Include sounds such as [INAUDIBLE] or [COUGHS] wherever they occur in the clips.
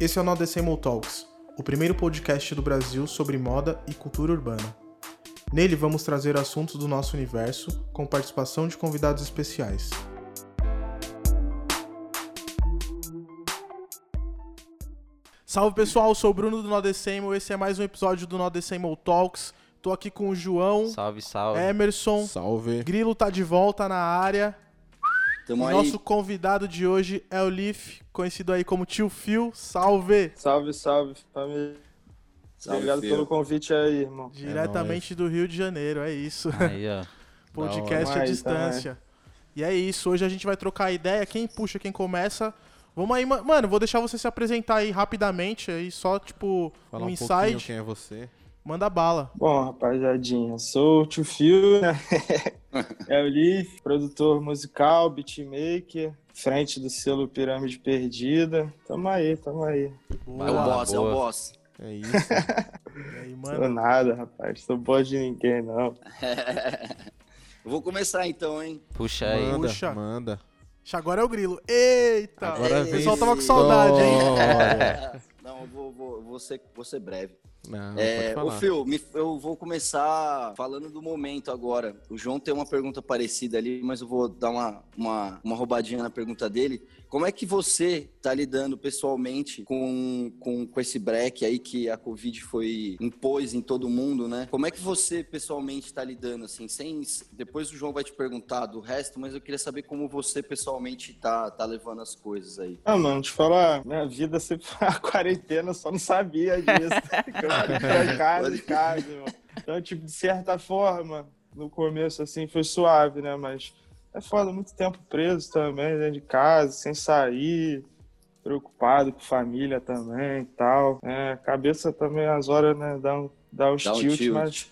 Esse é o Nodecemol Talks, o primeiro podcast do Brasil sobre moda e cultura urbana. Nele vamos trazer assuntos do nosso universo com participação de convidados especiais. Salve pessoal, sou o Bruno do Nodecemol, esse é mais um episódio do Nodecemol Talks. Tô aqui com o João, Salve, salve. Emerson, Salve. Grilo tá de volta na área. Tamo aí. nosso convidado de hoje é o Leaf, conhecido aí como Tio Phil. Salve! Salve, salve, família. Salve, Obrigado filho. pelo convite aí, irmão. Diretamente do Rio de Janeiro, é isso. Aí, ó. [LAUGHS] Podcast à distância. E é isso, hoje a gente vai trocar ideia. Quem puxa, quem começa. Vamos aí, ma- mano, vou deixar você se apresentar aí rapidamente, aí só tipo Fala um um, insight. quem é você. Manda bala. Bom, rapaziadinha, sou o Tio Phil, né? [LAUGHS] é o Leaf, produtor musical, beatmaker, frente do selo Pirâmide Perdida. Tamo aí, tamo aí. É o Boa. boss, é o boa. boss. É isso. [LAUGHS] E aí, Sou mano. nada, rapaz. Sou boa de ninguém, não. [LAUGHS] Eu vou começar então, hein? Puxa aí. manda, Puxa. manda. Agora é o Grilo. Eita! Agora o pessoal tava com saudade, hein? Não, eu vou, vou, vou, ser, vou ser breve. Não, É, ô. Phil, me- eu vou começar falando do momento agora. O João tem uma pergunta parecida ali, mas eu vou dar uma, uma, uma roubadinha na pergunta dele. Como é que você tá lidando pessoalmente com, com, com esse break aí que a Covid foi impôs em todo mundo, né? Como é que você pessoalmente tá lidando, assim, sem... Depois o João vai te perguntar do resto, mas eu queria saber como você pessoalmente tá, tá levando as coisas aí. Ah, mano, te falar, minha vida sempre [LAUGHS] foi a quarentena, eu só não sabia disso. [LAUGHS] eu em casa, em casa, irmão. Então, tipo, de certa forma, no começo, assim, foi suave, né? Mas é foda, muito tempo preso também, dentro de casa, sem sair, preocupado com família também e tal. É, cabeça também, às horas, né, dá, um, dá uns Dá um tilt, tilt. mas,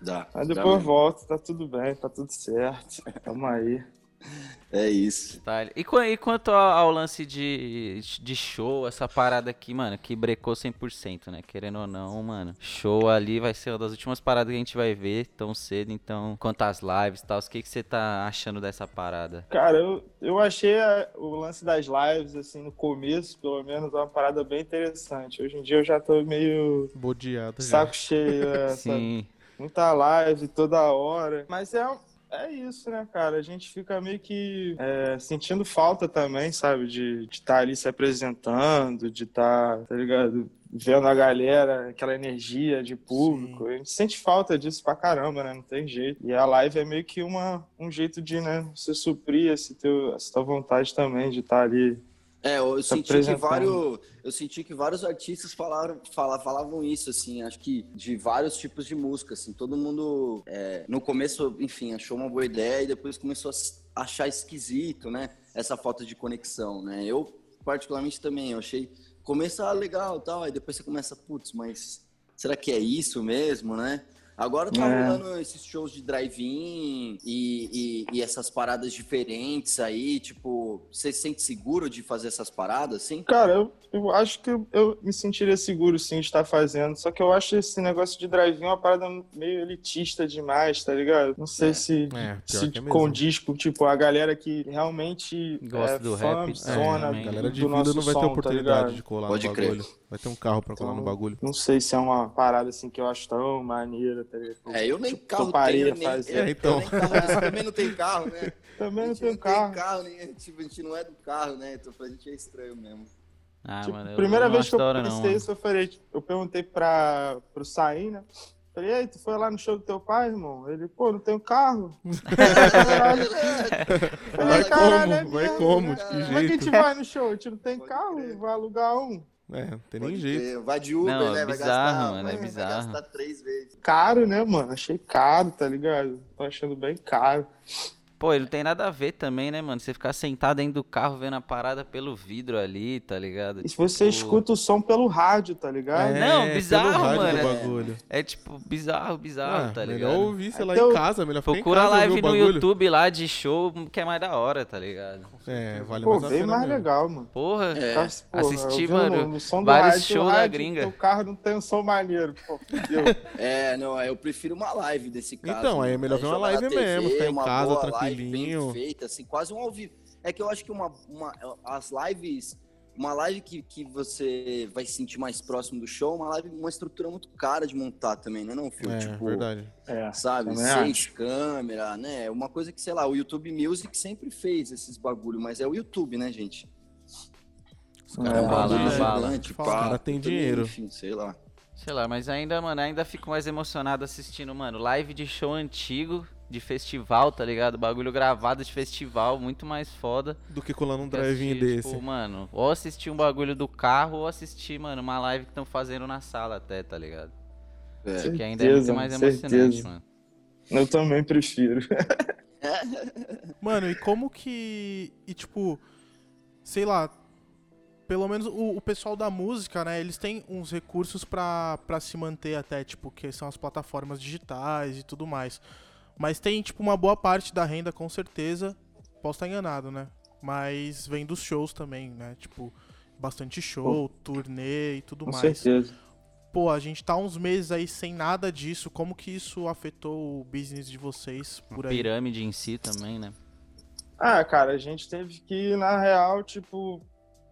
Dá. mas dá depois mesmo. volta, tá tudo bem, tá tudo certo. [LAUGHS] Tamo aí. [LAUGHS] É isso. Tá. E, e quanto ao, lance de, de show, essa parada aqui, mano, que brecou 100%, né? Querendo ou não, mano. Show ali vai ser uma das últimas paradas que a gente vai ver tão cedo. Então, quanto às lives e tal, o que, que você tá achando dessa parada? Cara, eu, eu achei a- o lance das lives, assim, no começo, pelo menos, uma parada bem interessante. Hoje em dia eu já tô meio Bodeado já. saco cheio, é, [LAUGHS] sabe? Sim. muita live toda hora. Mas é, é isso, né, cara? A gente fica meio que é, sentindo falta também, sabe? De estar ali se apresentando, de estar, tá ligado? Vendo a galera, aquela energia de público. A gente sente falta disso pra caramba, né? Não tem jeito. E a live é meio que uma, um jeito de, né, você suprir esse teu, essa tua vontade também de estar ali. É, eu Se senti que vários, eu senti que vários artistas falaram, fala- falavam isso, assim, acho que de vários tipos de música, assim, todo mundo é, no começo, enfim, achou uma boa ideia e depois começou a achar esquisito, né, essa falta de conexão, né, eu particularmente também, eu achei, começa ah, legal tal, aí depois você começa, putz, mas será que é isso mesmo, né? Agora tá É. rolando esses shows de drive-in e, e- e essas paradas diferentes aí, tipo, você se sente seguro de fazer essas paradas, assim? Cara, eu, eu acho que eu, eu me sentiria seguro sim de estar fazendo. Só que eu acho esse negócio de drive-in uma parada meio elitista demais, tá ligado? Não sei É. se, É, se é condiz com tipo, a galera que realmente Gosta é do fã, rap, zona. A galera do de vida nosso não vai ter som, tá oportunidade ligado? de colar Pode no crer. Vai ter um carro pra colar no Então, bagulho. Não sei se é uma parada assim que eu acho tão maneira, tá ligado? É, eu nem Tipo, carro toparia tenho, nem, fazer. É, então. eu nem carro, também não tem carro, né? [LAUGHS] Também não gente tenho carro. tem carro, nem, tipo, a gente não é do carro, né? Então pra gente é estranho mesmo. Ah, Tipo, mano, eu primeira não vez que eu pensei não, isso, eu falei, eu perguntei pra, pro Sain, né? Falei, ei, tu foi lá no show do teu pai, irmão? Ele, pô, não tenho carro. [LAUGHS] Caralho. Vai Falei, "Caralho, é como? Vai mesmo, como? né? De que Como é que a jeito? gente vai no show? A gente não tem Pode carro, crer. vai alugar um. É, não tem nem Pode jeito. crer. Vai de Uber, Não, né? é Vai bizarro, gastar, mano, é vai, vai bizarro. gastar três vezes. Caro, né, mano? Achei caro, tá ligado? Tô achando bem caro. Pô, ele não tem nada a ver também, né, mano? Você ficar sentado dentro do carro vendo a parada pelo vidro ali, tá ligado? E se você Tipo, escuta o som pelo rádio, tá ligado? É, Não, pelo bizarro, mano. bagulho. É tipo bizarro, bizarro, Ah, tá melhor ligado? ouvir, sei lá, Até em casa, melhor ficar Procura em casa, live no. YouTube lá de show, que é mais da hora, tá ligado? É, vale Pô, mais a bem mais mesmo. legal, mano. Porra, É. Tá, porra, assisti, mano, no, som vários shows o da gringa. O carro não tem um som maneiro, pô. fudeu. [LAUGHS] É, não, eu prefiro uma live desse caso. Então, aí é melhor ver uma live mesmo, ficar em uma casa, boa live tranquilinho. Bem feita, assim, quase um ao vivo. É que eu acho que uma, uma- as lives uma live que, que você vai se sentir mais próximo do show, uma live, uma estrutura muito cara de montar também, né, não, Fio? É, tipo, verdade. É. sabe, também seis câmeras, né? Uma coisa que, sei lá, o YouTube Music sempre fez esses bagulho, mas é o YouTube, né, gente? Os É, caras um bala, bagulho gigante, Fala. pá, Os cara tem também, dinheiro. Enfim, sei lá. Sei lá, mas ainda, mano, ainda fico mais emocionado assistindo, mano, live de show antigo, de festival, tá ligado? Bagulho gravado de festival, muito mais foda. Do que colando um drive-in assistir, desse. Tipo, mano, ou assistir um bagulho do carro, ou assistir, mano, uma live que estão fazendo na sala até, tá ligado? É. Que ainda é muito Certeza, mais certeza. emocionante, mano. Eu também prefiro. [LAUGHS] Mano, e como que. E tipo, sei lá. Pelo menos o, o pessoal da música, né? Eles têm uns recursos pra se manter até, tipo, que são as plataformas digitais e tudo mais. Mas tem, tipo, uma boa parte da renda, com certeza. Posso estar enganado, né? Mas vem dos shows também, né? Tipo, bastante show, turnê e tudo Com mais. certeza. Pô, a gente tá uns meses aí sem nada disso. Como que isso afetou o business de vocês por A aí? pirâmide em si também, né? Ah, cara, a gente teve que, na real, tipo,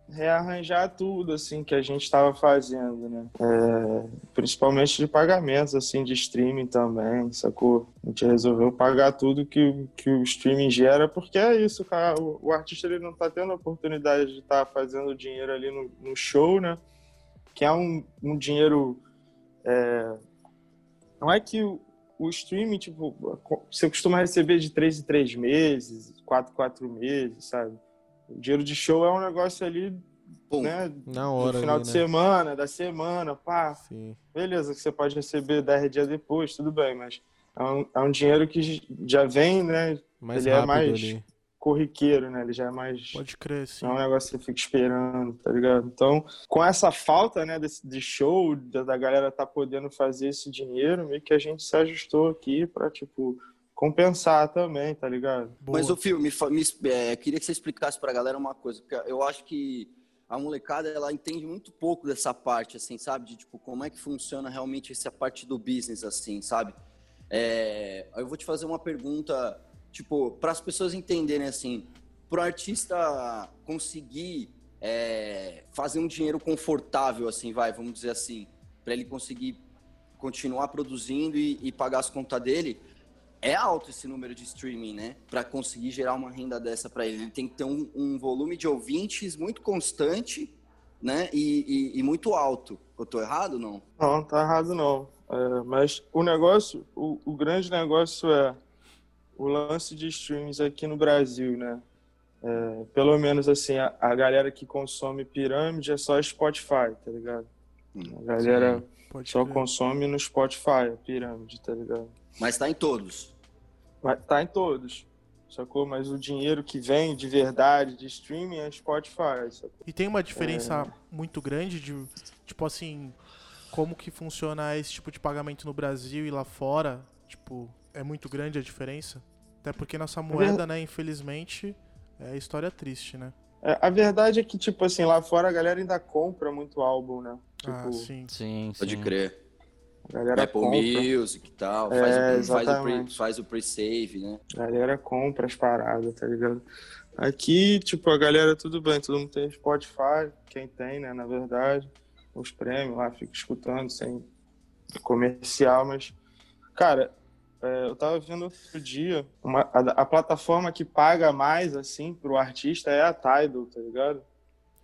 rearranjar tudo, assim, que a gente tava fazendo, né? É, principalmente de pagamentos, assim, de streaming também, sacou? A gente resolveu pagar tudo que, que o streaming gera, porque é isso, cara. O, o artista, ele não tá tendo a oportunidade de estar fazendo dinheiro ali no, no show, né? Que é um, um dinheiro... é, não é que o, o streaming, tipo, você costuma receber de três em três meses, quatro, quatro meses, sabe? O dinheiro de show é um negócio ali, Pum. né? Na No hora final ali, de né? semana, da semana, pá. Sim. Beleza, que você pode receber 10 dias depois, tudo bem, mas é um, é um dinheiro que já vem, né? Mais Ele é mais- ali. Corriqueiro, né? Ele já é mais. Pode crer, sim. Não é um negócio que você fica esperando, tá ligado? Então, com essa falta, né, desse, de show, da, da galera tá podendo fazer esse dinheiro, meio que a gente se ajustou aqui pra, tipo, compensar também, tá ligado? Boa. Mas o filme, me, é, queria que você explicasse pra galera uma coisa, porque eu acho que a molecada ela entende muito pouco dessa parte, assim, sabe? De tipo, como é que funciona realmente essa parte do business, assim, sabe? É, eu vou te fazer uma pergunta, tipo, para as pessoas entenderem, assim, pro artista conseguir é, fazer um dinheiro confortável, assim, vai, vamos dizer assim, para ele conseguir continuar produzindo e, e pagar as contas dele, é alto esse número de streaming, né? Para conseguir gerar uma renda dessa para ele. Ele tem que ter um, um volume de ouvintes muito constante, né? E, e- e muito alto. Eu tô errado ou não? Não, tá errado não. É, mas o negócio, o, o grande negócio é o lance de streams aqui no Brasil, né? É, pelo menos assim, a, a galera que consome pirâmide é só Spotify, tá ligado? A galera Pode só consome no Spotify, a pirâmide, tá ligado? Mas tá em todos. Mas tá em todos, sacou? Mas o dinheiro que vem de verdade de streaming é Spotify, sacou? E tem uma diferença muito grande de, tipo assim, como que funciona esse tipo de pagamento no Brasil e lá fora? Tipo, é muito grande a diferença? Até porque nossa moeda, né, infelizmente, é história triste, né? É, a verdade é que, tipo assim, lá fora a galera ainda compra muito álbum, né? ah, Tipo, sim. Sim, Pode sim. crer. A galera Apple compra. Music e tal. É, Faz, o, faz, o exatamente. faz o pre-save, né? A galera compra as paradas, tá ligado? Aqui, tipo, a galera, tudo bem, todo mundo tem Spotify, quem tem, né, na verdade, os prêmios lá, fica escutando sem comercial, mas, cara, é, eu tava vendo outro dia, uma, a, a plataforma que paga mais, assim, pro artista é a Tidal, tá ligado?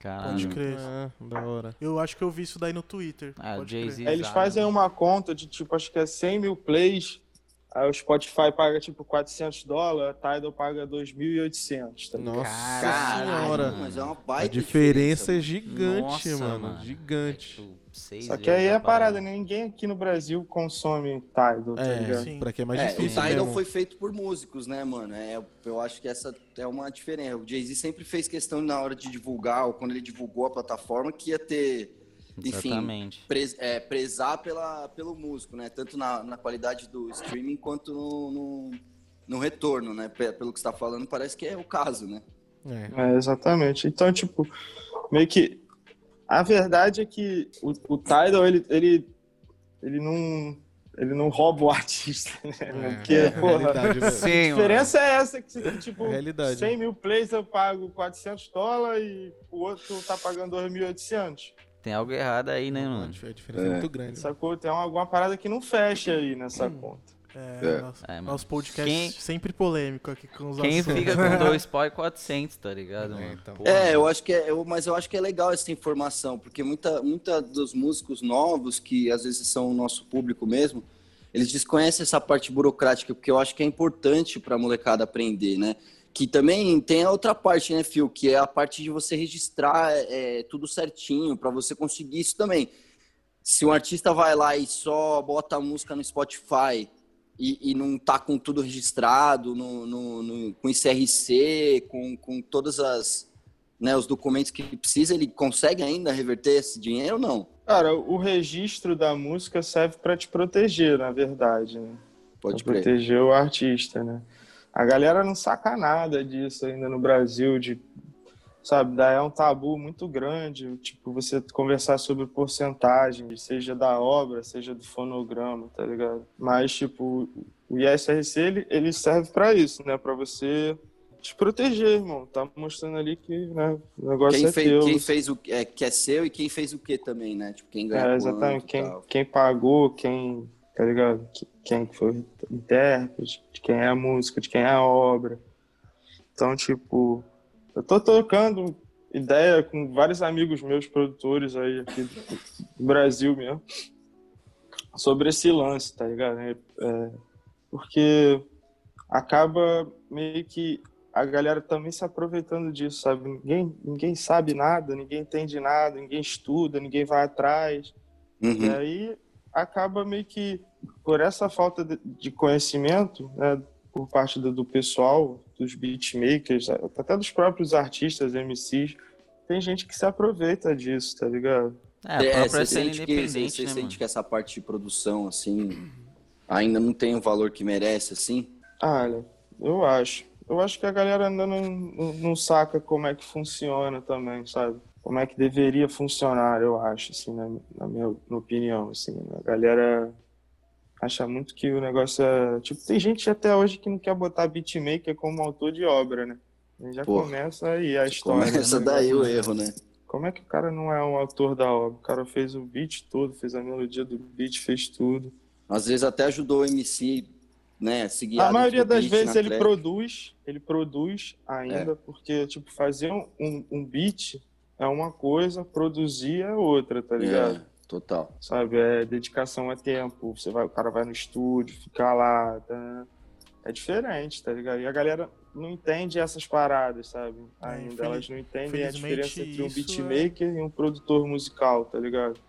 Pode Caralho. crer. Ah, da hora. Eu acho que eu vi isso daí no Twitter. Ah, pode. Aí eles fazem uma conta de, tipo, acho que é 100 mil plays, aí o Spotify paga, tipo, 400 dólares, a Tidal paga 2.800, tá? Nossa Caralho, senhora. mano. mas é uma A baita diferença é mano. gigante, Nossa, mano. Gigante. É, tipo, Só que aí é a parada, né? Ninguém aqui no Brasil consome Tidal, tá É, ligado? Sim. pra que é mais É, o difícil Tidal mesmo. foi feito por músicos, né, mano? É, eu acho que essa é uma diferença. O Jay-Z sempre fez questão na hora de divulgar, ou quando ele divulgou a plataforma, que ia ter, enfim, Exatamente. pres- é, prezar pela, pelo músico, né? Tanto na, na qualidade do streaming quanto no, no, no retorno, né? Pe- Pelo que você tá falando, parece que é o caso, né? É. É, exatamente. Então, tipo, meio que. A verdade é que o, o Tidal, ele, ele, ele não. ele não rouba o artista, né? É, Porque, é, porra. Sim, a diferença é essa, que tipo, Realidade. 100 mil plays eu pago 400 dólares e o outro tá pagando 2.800. Tem algo errado aí, né, mano? a diferença é, muito grande. Sacou? Tem alguma parada que não fecha aí nessa Hum. conta. É, É. Nosso, É, nosso podcast Quem- sempre polêmico aqui com os Quem assuntos. fica com [LAUGHS] dois pau e 400, tá ligado, É, então. É, eu acho que é, eu- mas eu acho que é legal essa informação, porque muita, muita dos músicos novos, que às vezes são o nosso público mesmo, eles desconhecem essa parte burocrática, porque eu acho que é importante pra molecada aprender, né? Que também tem a outra parte, né, Fio? Que é a parte de você registrar é, tudo certinho, pra você conseguir isso também. Se um artista vai lá e só bota a música no Spotify e, e não tá com tudo registrado, no, no- no- com ICRC, com, com todas as né, os documentos que ele precisa, ele consegue ainda reverter esse dinheiro ou não? Cara, o registro da música serve pra te proteger, na verdade, né? Pode pra proteger o artista, né? A galera não saca nada disso ainda no Brasil, de, sabe, daí é um tabu muito grande, tipo, você conversar sobre porcentagem, seja da obra, seja do fonograma, tá ligado? Mas, tipo, o ISRC, ele, ele serve pra isso, né? Pra você te proteger, irmão. Tá mostrando ali que né, o negócio Quem é fez, teu. quem fez o é, que é seu e quem fez o que também, né? Tipo, quem ganhou É, exatamente. Quem, quem pagou, quem, tá ligado? Que- Quem que foi o intérprete, de quem é a música, de quem é a obra. Então, tipo, eu tô tocando ideia com vários amigos meus produtores aí aqui do Brasil mesmo sobre esse lance, tá ligado? É, é, porque acaba meio que a galera também se aproveitando disso, sabe? Ninguém, ninguém sabe nada, ninguém entende nada, ninguém estuda, ninguém vai atrás. E Uhum. aí acaba meio que, por essa falta de- conhecimento, né, por parte do, do pessoal, dos beatmakers, até dos próprios artistas, MCs, tem gente que se aproveita disso, tá ligado? É, a É, você sente, que, você né, sente mano? que essa parte de produção, assim, ainda não tem o valor que merece, assim? Ah, olha, eu acho. Eu acho que a galera ainda não, não, não saca como é que funciona também, sabe? Como é que deveria funcionar, eu acho, assim, na, na minha opinião, assim. A galera acha muito que o negócio é... Tipo, tem gente até hoje que não quer botar beatmaker como autor de obra, né? E já Porra. começa aí a história. Começa né? daí o erro, né? Como é que o cara não é um autor da obra? O cara fez o beat todo, fez a melodia do beat, fez tudo. Às vezes até ajudou o MC, né, a maioria das vezes na ele track. produz, ele produz ainda, porque, tipo, fazer um, um beat é uma coisa, produzir é outra, tá ligado? É, total. Sabe, é dedicação a tempo, você vai, o cara vai no estúdio, fica lá, tá? é diferente, tá ligado? E a galera não entende essas paradas, sabe? É, Ainda, infeliz- elas não entendem a diferença entre um isso é- beatmaker e um produtor musical, tá ligado?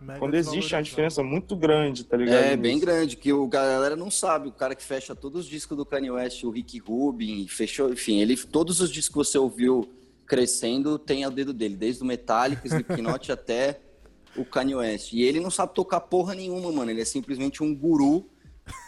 Mega Quando existe uma diferença muito grande, tá ligado? É, bem nisso. grande, que o galera não sabe. O cara que fecha todos os discos do Kanye West, o Rick Rubin, fechou, enfim, ele todos os discos que você ouviu crescendo tem o dedo dele, desde o Metallica, Slipknot [LAUGHS] até o Kanye West. E ele não sabe tocar porra nenhuma, mano. Ele é simplesmente um guru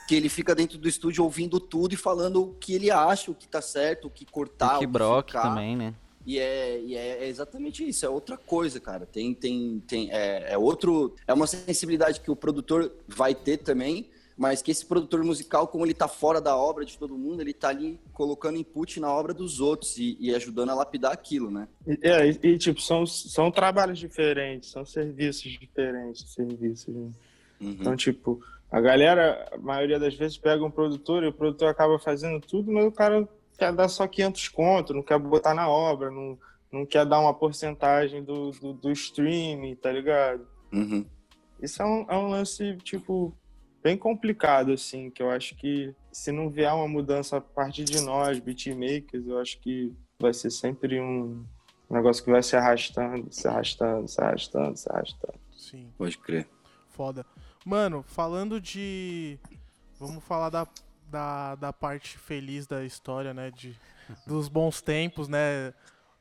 que ele fica dentro do estúdio ouvindo tudo e falando o que ele acha, o que tá certo, o que cortar, Rick o que Brock ficar. também, né? E é, e é exatamente isso, é outra coisa, cara. Tem, tem, tem, é, é outro, é uma sensibilidade que o produtor vai ter também, mas que esse produtor musical, como ele tá fora da obra de todo mundo, ele tá ali colocando input na obra dos outros e, e ajudando a lapidar aquilo, né? E- É, e, e, tipo, são, são trabalhos diferentes, são serviços diferentes, serviços. né? Uhum. Então, tipo, a galera, a maioria das vezes, pega um produtor e o produtor acaba fazendo tudo, mas o cara quer dar só 500 conto, não quer botar na obra, não, não quer dar uma porcentagem do, do, do streaming, tá ligado? Uhum. Isso é um, é um lance, tipo, bem complicado, assim, que eu acho que se não vier uma mudança a partir de nós, beatmakers, eu acho que vai ser sempre um negócio que vai se arrastando, se arrastando, se arrastando, se arrastando. Sim, Pode crer. foda. Mano, falando de. Vamos falar da, da, da parte feliz da história, né? De, dos bons tempos, né?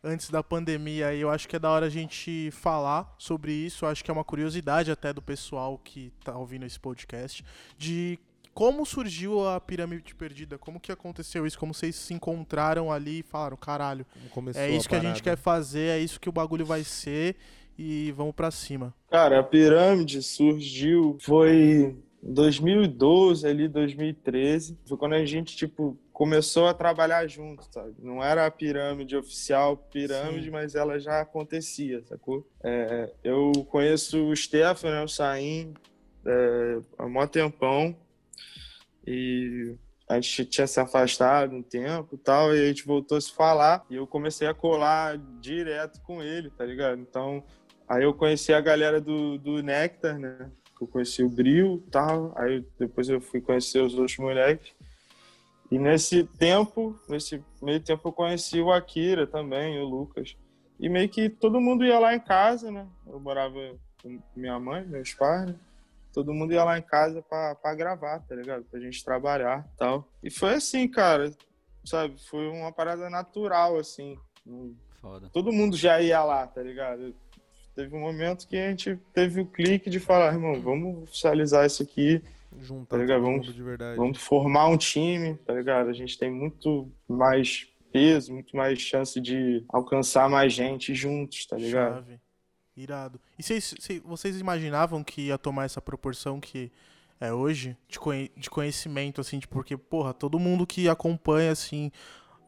Antes da pandemia, aí eu acho que é da hora a gente falar sobre isso. Eu acho que é uma curiosidade até do pessoal que tá ouvindo esse podcast. De como surgiu a pirâmide perdida, como que aconteceu isso, como vocês se encontraram ali e falaram, caralho, é isso que a gente quer fazer, é isso que o bagulho vai ser e vamos pra cima. Cara, a pirâmide surgiu, foi 2012, ali, 2013, foi quando a gente, tipo, começou a trabalhar junto, sabe? Não era a pirâmide oficial, pirâmide, Sim. mas ela já acontecia, sacou? É, eu conheço o Stefan, né, o Saim, é, há mó tempão, e a gente tinha se afastado um tempo tal, e a gente voltou a se falar, e eu comecei a colar direto com ele, tá ligado? Então, aí eu conheci a galera do, do Nectar, né? Eu conheci o Bril tal, aí depois eu fui conhecer os outros moleques. E nesse tempo, nesse meio tempo eu conheci o Akira também, o Lucas. E meio que todo mundo ia lá em casa, né? Eu morava com minha mãe, meus pais, né? Todo mundo ia lá em casa pra, pra gravar, tá ligado? Pra gente trabalhar e tal. E foi assim, cara, sabe? Foi uma parada natural, assim. Foda. Todo mundo já ia lá, tá ligado? Teve um momento que a gente teve o clique de falar, irmão, vamos oficializar isso aqui, Juntar Tá Vamos- mundo de verdade. Vamos formar um time, tá ligado? A gente tem muito mais peso, muito mais chance de alcançar mais gente juntos, tá ligado? Chave. Irado. E vocês, cês- vocês imaginavam que ia tomar essa proporção que é hoje? De, conhe- de conhecimento, assim, de porque, porra, todo mundo que acompanha, assim,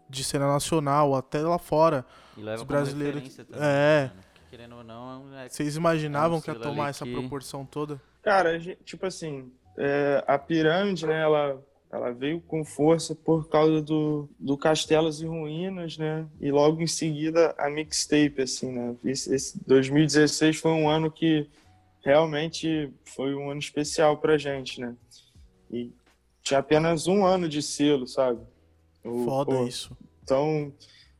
de cena nacional, até lá fora, E leva Os brasileiros- também, é. que Querendo ou não, é vocês imaginavam É um que ia tomar essa que- proporção toda? Cara, a gente- tipo assim, é, a pirâmide, né, ela, ela veio com força por causa do, do Castelos e Ruínas, né, e logo em seguida a mixtape, assim, né. Esse, esse 2016 foi um ano que realmente foi um ano especial pra gente, né. E tinha apenas um ano de selo, sabe. O- Foda pô, isso. então,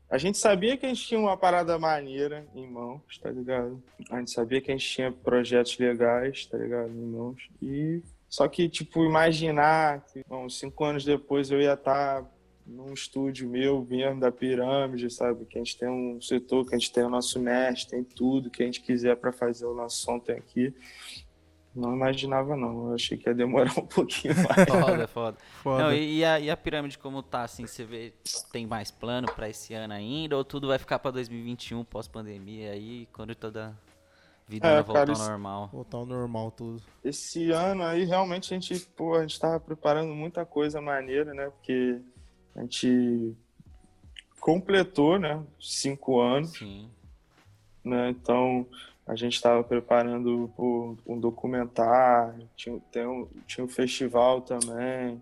a gente sabia que a gente tinha uma parada maneira em mãos, tá ligado? A gente sabia que a gente tinha projetos legais, tá ligado? Em mãos. E só que, tipo, imaginar que bom, cinco anos depois eu ia estar num estúdio meu, mesmo da pirâmide, sabe? Que a gente tem um setor, que a gente tem o nosso mestre, tem tudo que a gente quiser para fazer o nosso som tem aqui. Não imaginava, não. Eu achei que ia demorar um pouquinho [LAUGHS] mais. foda, foda. Foda. Não, e, e a, e a pirâmide como tá, assim, você vê, tem mais plano pra esse ano ainda, ou tudo vai ficar pra 2021, pós-pandemia aí, quando toda vida É, voltar cara, ao normal? Voltar ao normal tudo. Esse ano aí, realmente, a gente, pô, a gente tava preparando muita coisa maneira, né? Porque a gente completou, né? Cinco anos, Sim. né? Então, a gente tava preparando pô, um documentário, tinha, tem um, tinha um festival também,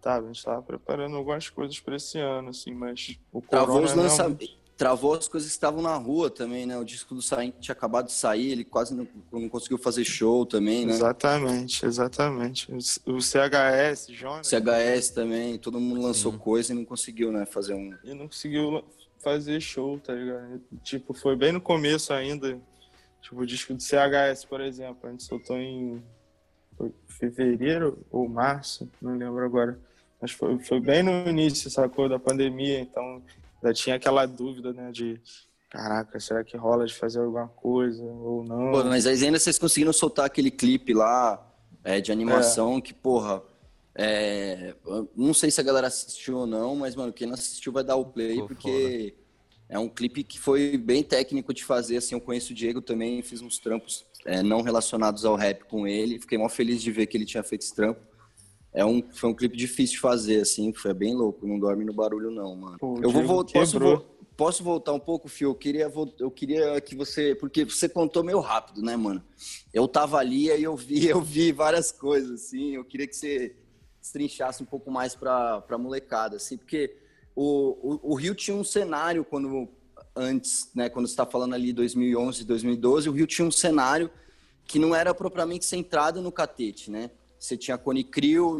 tá? A gente tava preparando algumas coisas para esse ano, assim, mas o Travou corona os realmente- lançamentos. Travou as coisas que estavam na rua também, né? O disco do Sain tinha acabado de sair, ele quase não, não conseguiu fazer show também, né? Exatamente, exatamente. O CHS, Jonas, CHS também, todo mundo lançou Sim. coisa e não conseguiu, né? Fazer um. e não conseguiu fazer show, tá ligado? Tipo, foi bem no começo ainda. Tipo, o disco do CHS, por exemplo, a gente soltou em fevereiro ou março, não lembro agora. Mas foi, foi bem no início, sacou, da pandemia, então já tinha aquela dúvida, né, de caraca, será que rola de fazer alguma coisa ou não? Pô, mas aí ainda vocês conseguiram soltar aquele clipe lá é, de animação que, porra. é, não sei se a galera assistiu ou não, mas, mano, quem não assistiu vai dar o play, Ficou porque é um clipe que foi bem técnico de fazer. Assim, eu conheço o Diego também, fiz uns trampos é, não relacionados ao rap com ele. Fiquei mó feliz de ver que ele tinha feito esse trampo. É um, foi um clipe difícil de fazer, assim, foi bem louco. Não dorme no barulho, não, mano. Pô, eu vou voltar. Posso, vo- posso voltar um pouco, Fio? Eu queria, eu queria que você. Porque você contou meio rápido, né, mano? Eu tava ali e eu vi, [LAUGHS] eu vi várias coisas, assim. Eu queria que você destrinchasse um pouco mais pra, pra molecada, assim, porque o, o, o Rio tinha um cenário quando. Antes, né, quando você tá falando ali 2011, 2012, o Rio tinha um cenário que não era propriamente centrado no catete, né? Você tinha a Cone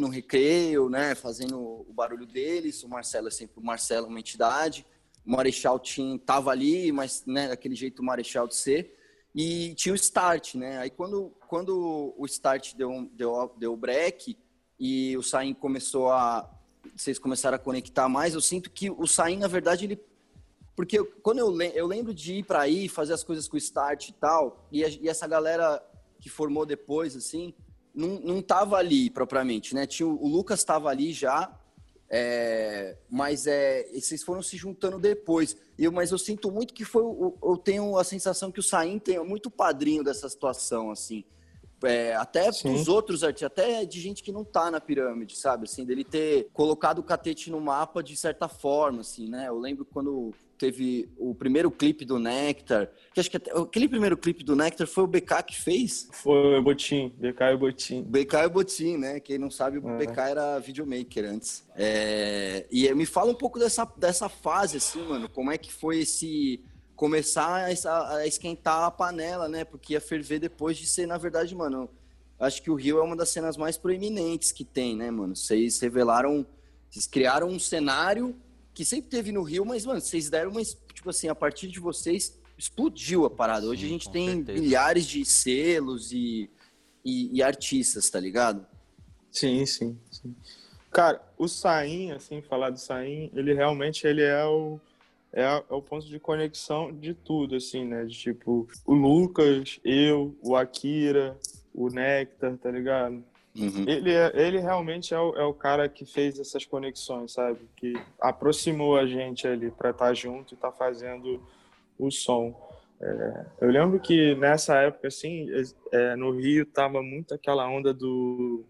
no recreio, né? Fazendo o barulho deles. O Marcelo é sempre o Marcelo, uma entidade. O Marechal tinha, tava ali, mas né, daquele jeito o Marechal de ser. E tinha o Start, né? Aí quando, quando o Start deu, deu, deu break e o Sain começou a... Vocês começaram a conectar mais, eu sinto que o Sain, na verdade, ele porque eu- quando eu, eu lembro de ir para aí, fazer as coisas com o Start e tal, e, a- e essa galera que formou depois, assim, não, não tava ali propriamente, né? Tinha, o Lucas estava ali já, é, mas é, vocês foram se juntando depois. Eu, mas eu sinto muito que foi. o- Eu tenho a sensação que o Saim tem muito padrinho dessa situação, assim. é, até Sim. dos outros artistas, até de gente que não tá na pirâmide, sabe? Assim, dele ter colocado o Catete no mapa de certa forma, assim, né? Eu lembro quando teve o primeiro clipe do Nectar, que acho que até- aquele primeiro clipe do Nectar foi o BK que fez. Foi o Botim, BK e o Botim. BK é o Botim, né? Quem não sabe, o É. BK era videomaker antes. É, E eh, me fala um pouco dessa, dessa fase, assim, mano. Como é que foi esse. Começar a esquentar a panela, né? Porque ia ferver depois de ser, na verdade, mano. Acho que o Rio é uma das cenas mais proeminentes que tem, né, mano? Vocês revelaram. Vocês criaram um cenário que sempre teve no Rio, mas, mano, vocês deram uma. Tipo assim, a partir de vocês explodiu a parada. Hoje Sim, a gente tem certeza. milhares de selos e, e, e artistas, tá ligado? Sim, sim, sim. Cara, o Saim, assim, falar do Saim, ele realmente ele é o, é, a- é o ponto de conexão de tudo, assim, né? De, tipo, o Lucas, eu, o Akira, o Nectar, tá ligado? Uhum. Ele, é- ele realmente é o, é o cara que fez essas conexões, sabe? Que aproximou a gente ali pra estar junto e tá fazendo o som. É, eu lembro que nessa época, assim, é, no Rio tava muito aquela onda do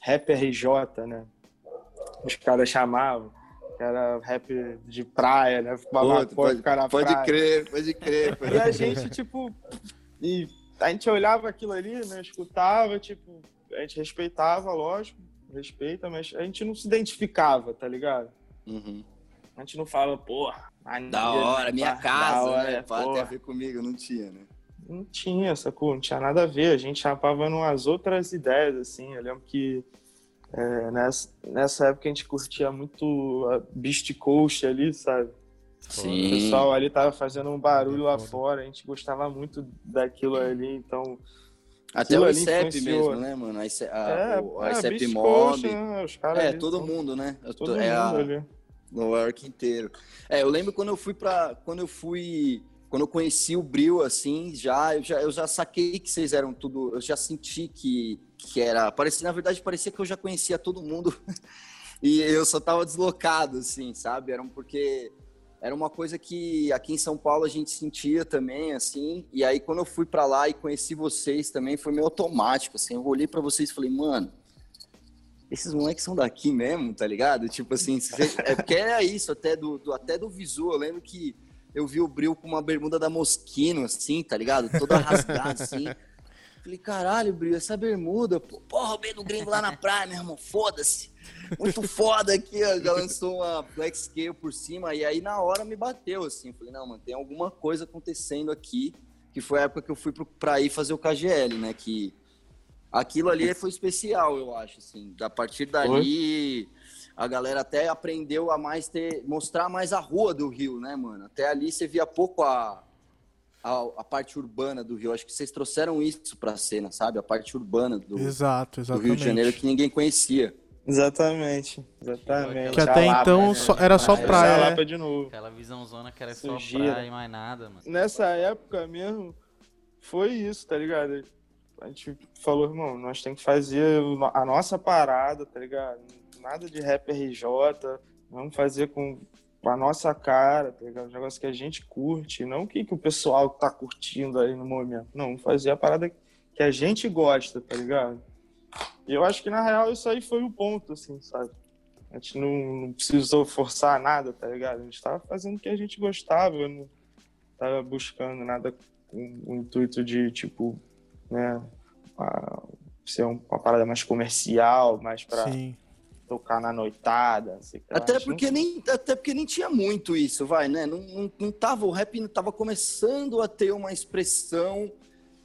rap RJ, né? Os caras chamavam, que era rap de praia, né? Ficar na Pode praia. crer, pode crer. pode E a gente, tipo, e a gente olhava aquilo ali, né? Escutava, tipo, a gente respeitava, lógico, respeita, mas a gente não se identificava, tá ligado? Uhum. A gente não falava, porra, maneiro, Da hora, minha pá, casa, da hora, né? Pá, tem a ver comigo, não tinha, né? Não tinha, sacou? Não tinha nada a ver. A gente chapava umas outras ideias, assim. Eu lembro que é, nessa, nessa época a gente curtia muito a Beast Coast ali, sabe? O pessoal ali tava fazendo um barulho lá fora, a gente gostava muito daquilo ali, então Até o ICEP mesmo, né, mano? A, ICEP, a, é, o, a é, ICEP Beast Mob. Né? É, ali, todo mundo, né? Todo é a- mundo ali. Nova York inteiro. É, eu lembro quando eu fui pra. Quando eu fui. Quando eu conheci o Bril, assim, já eu, já, eu já saquei que vocês eram tudo. Eu já senti que, que era. Parecia, na verdade, parecia que eu já conhecia todo mundo. [LAUGHS] e eu só tava deslocado, assim, sabe? Era um- porque era uma coisa que aqui em São Paulo a gente sentia também, assim. E aí, quando eu fui pra lá e conheci vocês também, foi meio automático, assim. Eu olhei pra vocês e falei, mano esses moleques são daqui mesmo, tá ligado? Tipo assim, é porque era isso, até do, do- até do visual. Eu lembro que eu vi o Bril com uma bermuda da Moschino, assim, tá ligado? Toda rasgada, assim. Falei, caralho, Bril, essa bermuda, pô, porra, roubei do gringo lá na [LAUGHS] praia, meu irmão, foda-se. Muito foda aqui, ó. Já lançou uma Black Scale por cima, e aí na hora me bateu, assim. Falei, não, mano, tem alguma coisa acontecendo aqui, que foi a época que eu fui pro, pra ir fazer o KGL, né? Que aquilo ali foi especial, eu acho, assim. A partir dali, a galera até aprendeu a mais ter, mostrar mais a rua do Rio, né, mano? Até ali você via pouco a, a, a parte urbana do Rio. Acho que vocês trouxeram isso pra cena, sabe? A parte urbana do, do Exato, exatamente. Rio de Janeiro que ninguém conhecia. Exatamente, exatamente. Que até A Lapa, então né? só- era só Praia. A praia. Lapa de novo. Aquela visãozona que era Sujeira. só praia e mais nada, mano. Nessa época mesmo, foi isso, tá ligado? A gente falou, irmão, nós temos que fazer a nossa parada, tá ligado? Nada de rap RJ, vamos fazer com a nossa cara, tá ligado? Um negócio que a gente curte, não o que, que o pessoal tá curtindo aí no momento. Não, fazer a parada que a gente gosta, tá ligado? E eu acho que, na real, isso aí foi o ponto, assim, sabe? A gente não, não precisou forçar nada, tá ligado? A gente tava fazendo o que a gente gostava, não tava buscando nada com o intuito de, tipo, né, a- ser um- uma parada mais comercial, mais pra Sim. Tocar na noitada. Até porque, nem, até porque nem tinha muito isso, vai, né? Não, não, não tava, o rap não tava começando a ter uma expressão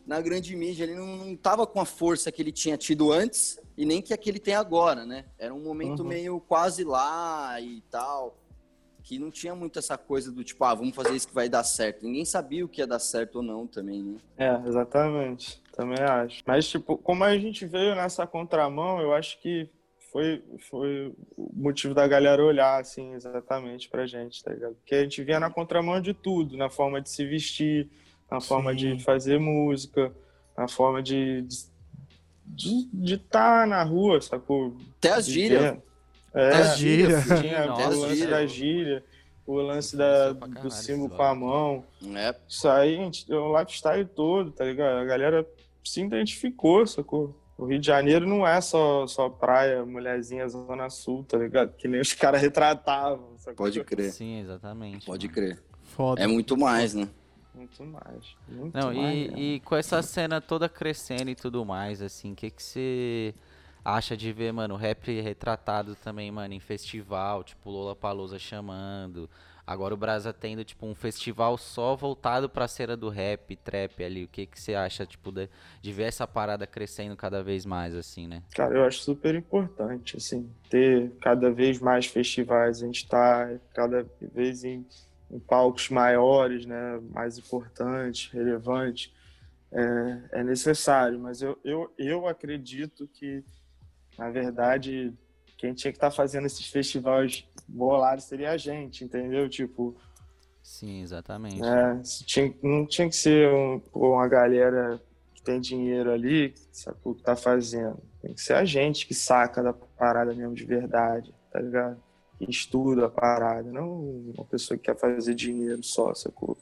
na grande mídia, ele não, não tava com a força que ele tinha tido antes e nem que a que ele tem agora, né? Era um momento Uhum. meio quase lá e tal, que não tinha muito essa coisa do tipo, ah, vamos fazer isso que vai dar certo. Ninguém sabia o que ia dar certo ou não também, né? É, exatamente. Também acho. Mas, tipo, como a gente veio nessa contramão, eu acho que foi, foi o motivo da galera olhar, assim, exatamente pra gente, tá ligado? Porque a gente vinha na contramão de tudo, na forma de se vestir, na forma Sim. de fazer música, na forma de de estar na rua, sacou? Até as De gírias. É, Até as gírias. Tinha Nossa, o lance [LAUGHS] gíria. da gíria, o lance da, pra caralho do símbolo com a mão. É, Isso aí, gente, é o lifestyle todo, tá ligado? A galera se identificou, sacou? O Rio de Janeiro não é só, só praia, mulherzinha, Zona Sul, tá ligado? Que nem os caras retratavam, sacou? Pode crer. Sim, exatamente. Pode mano. crer. Foda. É muito mais, né? Muito mais. Muito Não, mais. e, mesmo. e com essa cena toda crescendo e tudo mais, assim, o que que você acha de ver, mano, rap retratado também, mano, em festival, tipo Lola Palusa chamando. Agora o Brasa tendo, tipo, um festival só voltado pra cena do rap, trap ali. O que que você acha, tipo, de, de ver essa parada crescendo cada vez mais, assim, né? Cara, eu acho super importante, assim, ter cada vez mais festivais, a gente tá cada vez em, em palcos maiores, né, mais importantes, relevantes, é, é necessário, mas eu, eu, eu acredito que, na verdade, quem tinha que estar fazendo esses festivais bolados seria a gente, entendeu? Tipo, Sim, exatamente. é, tinha- não tinha que ser um- uma galera que tem dinheiro ali, sacou, que tá fazendo. Tem que ser a gente que saca da parada mesmo de verdade, tá ligado? Que estuda a parada, não uma pessoa que quer fazer dinheiro só, sacou?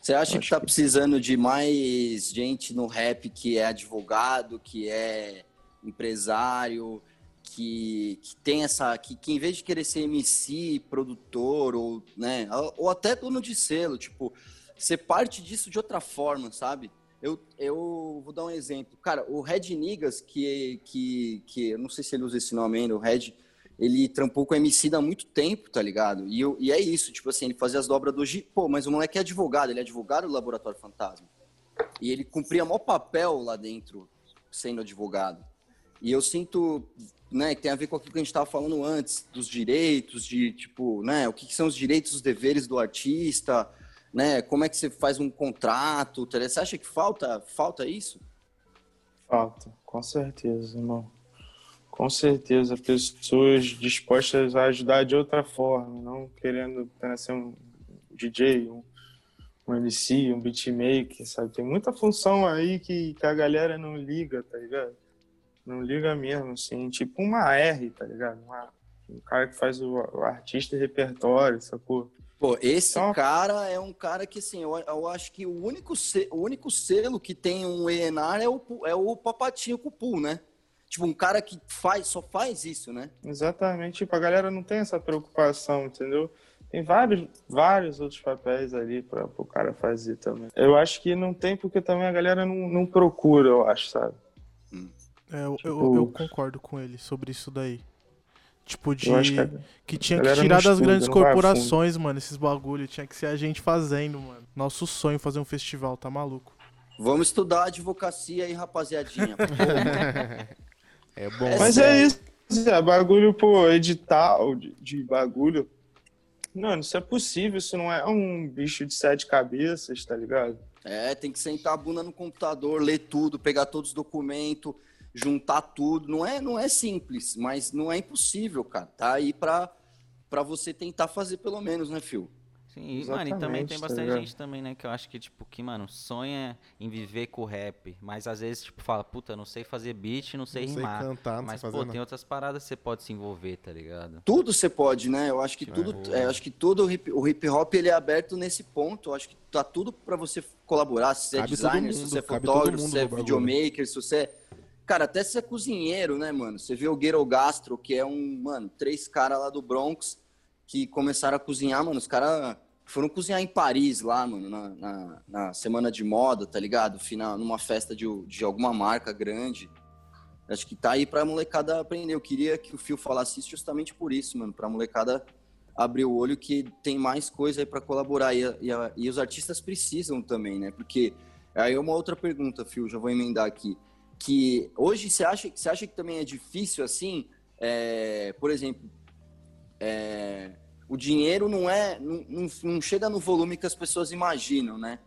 Você acha que tá que- precisando de mais gente no rap que é advogado, que é empresário, que, que tem essa. Que, que em vez de querer ser MC, produtor, ou, né, ou até dono de selo, tipo, ser parte disso de outra forma, sabe? Eu, eu vou dar um exemplo. Cara, o Red Niggas, que, que, que eu não sei se ele usa esse nome ainda, o Red, ele trampou com MC há muito tempo, tá ligado? E, eu- e é isso, tipo assim, ele fazia as dobras do G. Pô, mas o moleque é advogado, ele é advogado do Laboratório Fantasma. E ele cumpria maior papel lá dentro, sendo advogado. E eu sinto, né, que tem a ver com aquilo que a gente estava falando antes, dos direitos, de tipo, né, o que, que são os direitos os deveres do artista, né, como é que você faz um contrato, tá você acha que falta, falta isso? Falta, com certeza, irmão. Com certeza, pessoas dispostas a ajudar de outra forma, não querendo apenas ser um DJ, um, um MC, um beatmaker, sabe? Tem muita função aí que, que a galera não liga, tá ligado? Não liga mesmo, assim, tipo uma R, tá ligado? Uma- um cara que faz o, o artista e repertório, sacou? Pô, esse Então- cara é um cara que, assim, eu, eu acho que o único, se- o único selo que tem um ENAR é o, é o Papatinho Cupu, né? Tipo, um cara que faz, só faz isso, né? Exatamente, tipo, a galera não tem essa preocupação, entendeu? Tem vários, vários outros papéis ali para o cara fazer também. Eu acho que não tem porque também a galera não, não procura, eu acho, sabe? É, eu, eu, Tipo- eu concordo com ele sobre isso daí. Tipo, de. Eu que a- Que tinha que tirar não das grandes fundo. corporações, mano, esses bagulho. Tinha que ser a gente fazendo, mano. Nosso sonho fazer um festival, tá maluco? Vamos estudar advocacia aí, rapaziadinha. [LAUGHS] É bom. É Mas é isso, é bagulho, pô, edital de, de bagulho. Mano, isso é possível, isso não é um bicho de sete cabeças, tá ligado? É, tem que sentar a bunda no computador, ler tudo, pegar todos os documentos, juntar tudo. Não é, não é simples, mas não é impossível, cara. Tá aí pra, pra você tentar fazer pelo menos, né, Phil? Sim, e, mano, e também Exatamente, tem tá bastante ligado? gente também, né, que eu acho que, tipo, que, mano, sonha em viver com o rap, mas às vezes, tipo, fala, puta, não sei fazer beat, não sei Não sei rimar. cantar, não mas, sei pô, fazer tem nada. outras paradas que você pode se envolver, tá ligado? Tudo você pode, né? Eu acho que Que tudo, boa. é, eu acho que tudo o hip, o hip hop ele é aberto nesse ponto. Eu acho que tá tudo pra você colaborar. Se você é Cabe todo designer, se mundo, você é todo fotógrafo, se você é videomaker, se você é... Cara, até você é cozinheiro, né, mano? Você vê o Guero Gastro, que é um, mano, três caras lá do Bronx que começaram a cozinhar, mano. Os caras foram cozinhar em Paris lá, mano, na, na, na semana de moda, tá ligado? Final, numa festa de, de alguma marca grande. Acho que tá aí pra molecada aprender. Eu queria que o Fio falasse isso justamente por isso, mano. Pra molecada abrir o olho que tem mais coisa aí pra colaborar. E, e e os artistas precisam também, né? Porque aí é uma outra pergunta, Fio, já vou emendar aqui. Que hoje você acha, você acha que também é difícil assim? é, por exemplo, é, o dinheiro não é. Não, não, não chega no volume que as pessoas imaginam, né?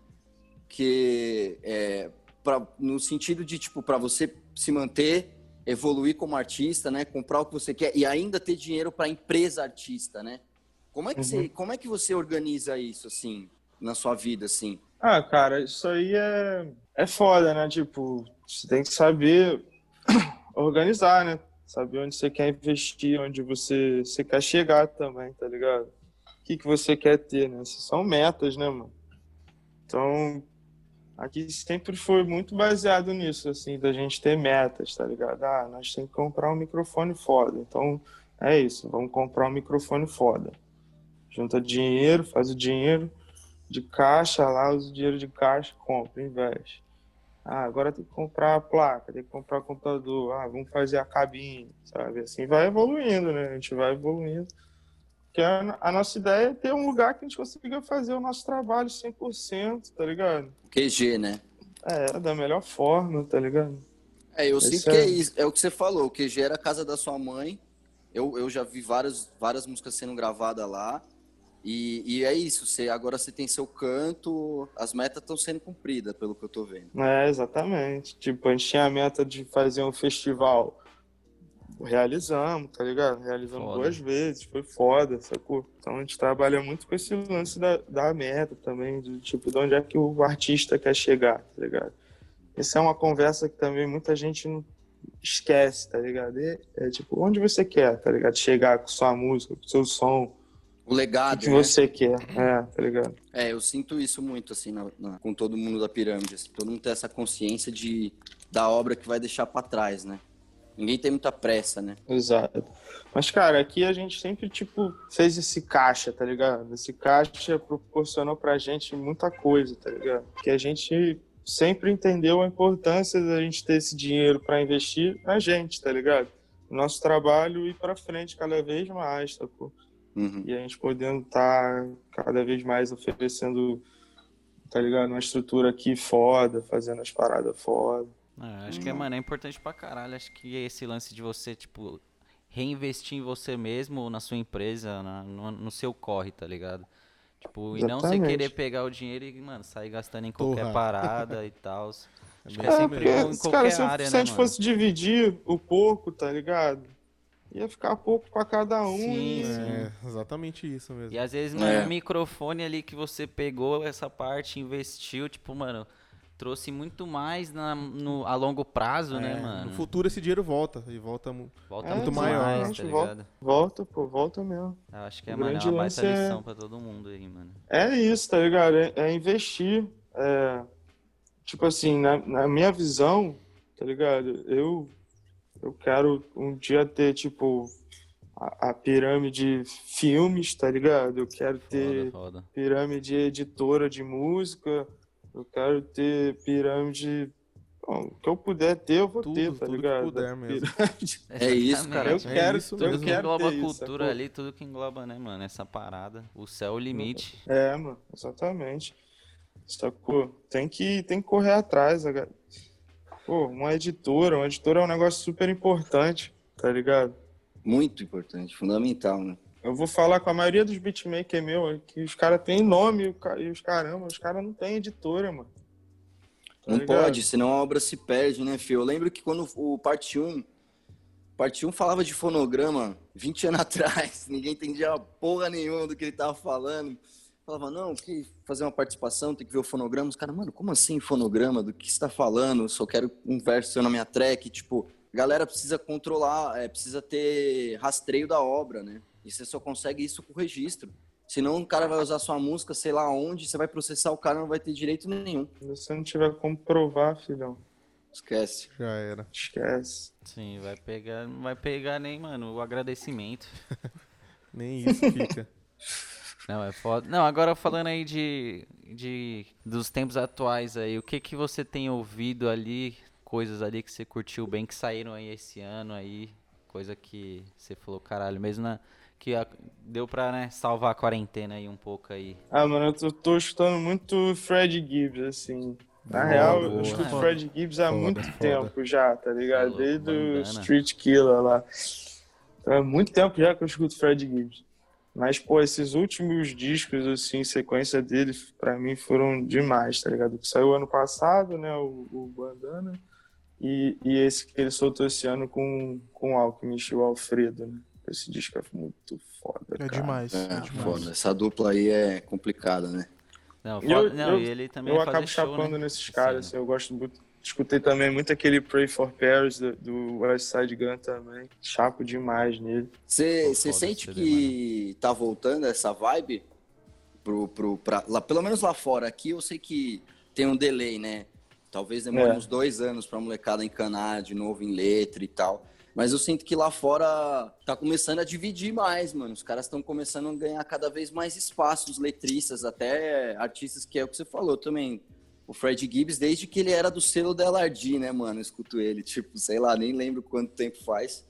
Que é, pra, no sentido de, tipo, para você se manter, evoluir como artista, né? Comprar o que você quer e ainda ter dinheiro para empresa artista, né? Como é que você, como é que você organiza isso assim na sua vida assim? Ah, cara, isso aí é, é foda, né? Tipo, você tem que saber [COUGHS] organizar, né? Saber onde você quer investir, onde você, você quer chegar também, tá ligado? O que, que você quer ter, né? São metas, né, mano? Então, aqui sempre foi muito baseado nisso, assim, da gente ter metas, tá ligado? Ah, nós temos que comprar um microfone foda. Então, é isso, vamos comprar um microfone foda. Junta dinheiro, faz o dinheiro de caixa lá, usa o dinheiro de caixa, compra, investe. Ah, agora tem que comprar a placa, tem que comprar o computador, ah, vamos fazer a cabine, sabe? Assim vai evoluindo, né? A gente vai evoluindo. Porque a, a nossa ideia é ter um lugar que a gente consiga fazer o nosso trabalho 100%, tá ligado? QG, né? É, da melhor forma, tá ligado? É, eu Esse sinto que é- é isso. É o que você falou. O QG era a casa da sua mãe. Eu, eu já vi várias, várias músicas sendo gravadas lá. E, e é isso. Você, agora você tem seu canto. As metas estão sendo cumpridas, pelo que eu tô vendo. É, exatamente. Tipo, a gente tinha a meta de fazer um festival. Realizamos, tá ligado? Realizamos Foda. duas vezes, foi foda, sacou? Então a gente trabalha muito com esse lance da, da meta também, do tipo, de onde é que o artista quer chegar, tá ligado? Essa é uma conversa que também muita gente não esquece, tá ligado? É, é tipo, onde você quer, tá ligado? Chegar com sua música, com seu som, O o legado, que né? você quer, é, tá ligado? É, eu sinto isso muito, assim, na- na- com todo mundo da pirâmide. assim. todo mundo tem essa consciência de, da obra que vai deixar pra trás, né? Ninguém tem muita pressa, né? Exato. Mas, cara, aqui a gente sempre, tipo, fez esse caixa, tá ligado? Esse caixa proporcionou pra gente muita coisa, tá ligado? Que a gente sempre entendeu a importância da gente ter esse dinheiro pra investir na gente, tá ligado? No Nosso trabalho ir pra frente cada vez mais, tá, pô? Uhum. E a gente podendo estar cada vez mais oferecendo, tá ligado? Uma estrutura aqui foda, fazendo as paradas foda. É, acho que, é, mano, é importante pra caralho. Acho que esse lance de você, tipo, reinvestir em você mesmo, na sua empresa, na- no, no seu corre, tá ligado? Tipo, e não você Exatamente. querer pegar o dinheiro e, mano, sair gastando em qualquer Porra. parada e tal. [LAUGHS] Acho que é É, sempre porque, bom em qualquer cara, se, área, se né, a gente mano? fosse dividir o pouco, tá ligado? Ia ficar pouco pra cada um. Sim, e- sim. É, exatamente isso mesmo. E às vezes, mano, É. o microfone ali que você pegou essa parte, investiu, tipo, mano, trouxe muito mais na, no, a longo prazo, né, É, mano? No futuro esse dinheiro volta. E volta. Volta É, muito maior, mais, né? tá Volta. ligado? Volta, pô, volta mesmo. Eu acho que é, O mano, é uma baita é- lição pra todo mundo aí, mano. É isso, tá ligado? É, é investir. é, tipo assim, na, na minha visão, tá ligado? Eu, eu quero um dia ter, tipo, a, a pirâmide filmes, tá ligado? Eu quero ter Foda, foda. pirâmide editora de música. Eu quero ter pirâmide. Bom, o que eu puder ter, eu vou Tudo, ter, tá tudo que ligado? puder mesmo. [LAUGHS] É isso, cara. Eu. É quero, isso eu Tudo que quero engloba a isso, cultura sacou? ali, tudo que engloba, né, mano? Essa parada. O céu é o limite. É, mano, exatamente. Sacou? Tem que, tem que correr atrás. Pô, uma editora, uma editora é um negócio super importante, tá ligado? Muito importante, fundamental, né? Eu vou falar com a maioria dos beatmakers meu que os caras têm nome e os caramba, os caras não têm editora, mano. Tá Não ligado? pode, senão a obra se perde, né, Fio? Eu lembro que quando o Parte 1, Parte 1 falava de fonograma 20 anos [LAUGHS] atrás, ninguém entendia porra nenhuma do que ele tava falando. Falava, não, que fazer uma participação, tem que ver o fonograma. Os caras, mano, como assim fonograma? Do que você tá falando? Eu só quero um verso seu na minha track. Tipo, a galera precisa controlar, é, precisa ter rastreio da obra, né? E você só consegue isso com o registro. Senão o cara vai usar sua música, sei lá onde, você vai processar o cara, não vai ter direito nenhum. Se você não tiver como provar, filhão, Esquece. Já era. esquece. Sim, vai pegar, não vai pegar nem, mano, o agradecimento. [LAUGHS] Nem isso fica. [LAUGHS] Não, é foda. Não, agora falando aí de, de dos tempos atuais aí, o que que você tem ouvido ali, coisas ali que você curtiu bem que saíram aí esse ano aí, coisa que você falou, caralho, mesmo na que a- deu pra, né, salvar a quarentena aí um pouco aí. Ah, mano, eu tô, tô escutando muito Fred Gibbs, assim. Na Boa, real, eu boa. escuto Foda. Fred Gibbs há Foda, muito foda. tempo já, tá ligado? Tá louco, Desde o. Street Killer lá. Então, é muito tempo já que eu escuto Fred Gibbs. Mas, pô, esses últimos discos, assim, sequência dele, pra mim, foram demais, tá ligado? Que saiu ano passado, né, o, o Bandana. E, e esse que ele soltou esse ano com, com o Alchemist, o Alfredo, né? Esse disco é muito foda, É cara. demais. É, É, demais. foda. Essa dupla aí é complicada, né? Não, E foda, eu- não, eu- e ele também Eu acabo show, chapando né, nesses esse caras, assim, eu gosto muito. Escutei também muito aquele Pray for Paris do, do West Side Gun também. Chapo demais nele. Você sente que tá voltando essa vibe? Pro, pro, pra, lá, pelo menos lá fora. Aqui eu sei que tem um delay, né? Talvez demore É. uns dois anos pra molecada encanar de novo em letra e tal. Mas eu sinto que lá fora tá começando a dividir mais, mano. Os caras estão começando a ganhar cada vez mais espaço, os letristas, até artistas que é o que você falou também. O Fred Gibbs, desde que ele era do selo da LRD, né, mano? Eu escuto ele, tipo, sei lá, nem lembro quanto tempo faz.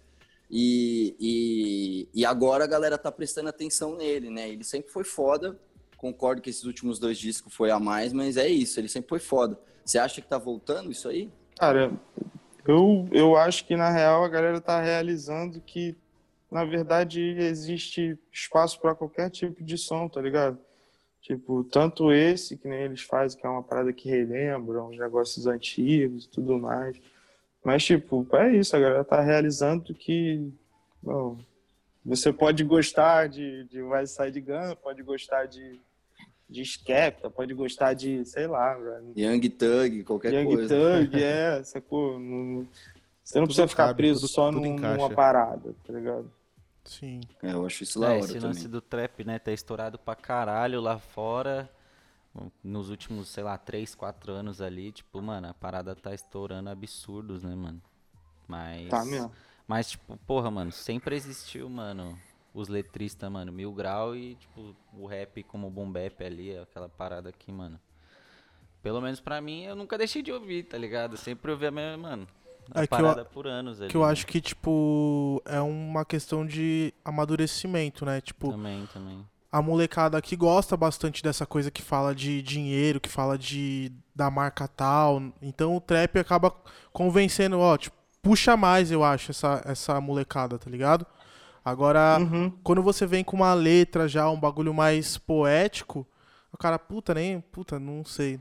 E, e, e agora a galera tá prestando atenção nele, né? Ele sempre foi foda. Concordo que esses últimos dois discos foi a mais, mas é isso, ele sempre foi foda. Você acha que tá voltando isso aí? Cara, eu, eu acho que na real a galera tá realizando que, na verdade, existe espaço para qualquer tipo de som, tá ligado? Tipo, tanto esse, que nem eles fazem, que é uma parada que relembra uns negócios antigos e tudo mais. Mas, tipo, é isso, a galera tá realizando que, bom, você pode gostar de, de Vai Side Gun, pode gostar de, de Skepta, pode gostar de, sei lá, velho, Young Thug, qualquer Young coisa. Thug, [LAUGHS] é, sacou? Não- você não precisa ficar cabe, preso tudo- só tudo num- numa parada, tá ligado? Sim. É, eu acho isso da É, hora esse também. lance do trap, né, tá estourado pra caralho lá fora. Nos últimos, sei lá, 3, 4 anos ali, tipo, mano, a parada tá estourando absurdos, né, mano? Mas. Tá mesmo. Mas, tipo, porra, mano, sempre existiu, mano, os letristas, mano, mil grau e, tipo, o rap como o boom bap ali, aquela parada aqui, mano. Pelo menos pra mim, eu nunca deixei de ouvir, tá ligado? Eu sempre ouvi a mesma, mano, a É que eu- parada por anos ali. Que eu né? acho que, tipo, é uma questão de amadurecimento, né? Tipo, Também, também. a molecada aqui gosta bastante dessa coisa que fala de dinheiro, que fala de da marca tal. Então o trap acaba convencendo, ó, tipo, puxa mais, eu acho, essa, essa molecada, tá ligado? Agora, Uhum. quando você vem com uma letra já, um bagulho mais poético, o cara, puta, nem, puta, não sei.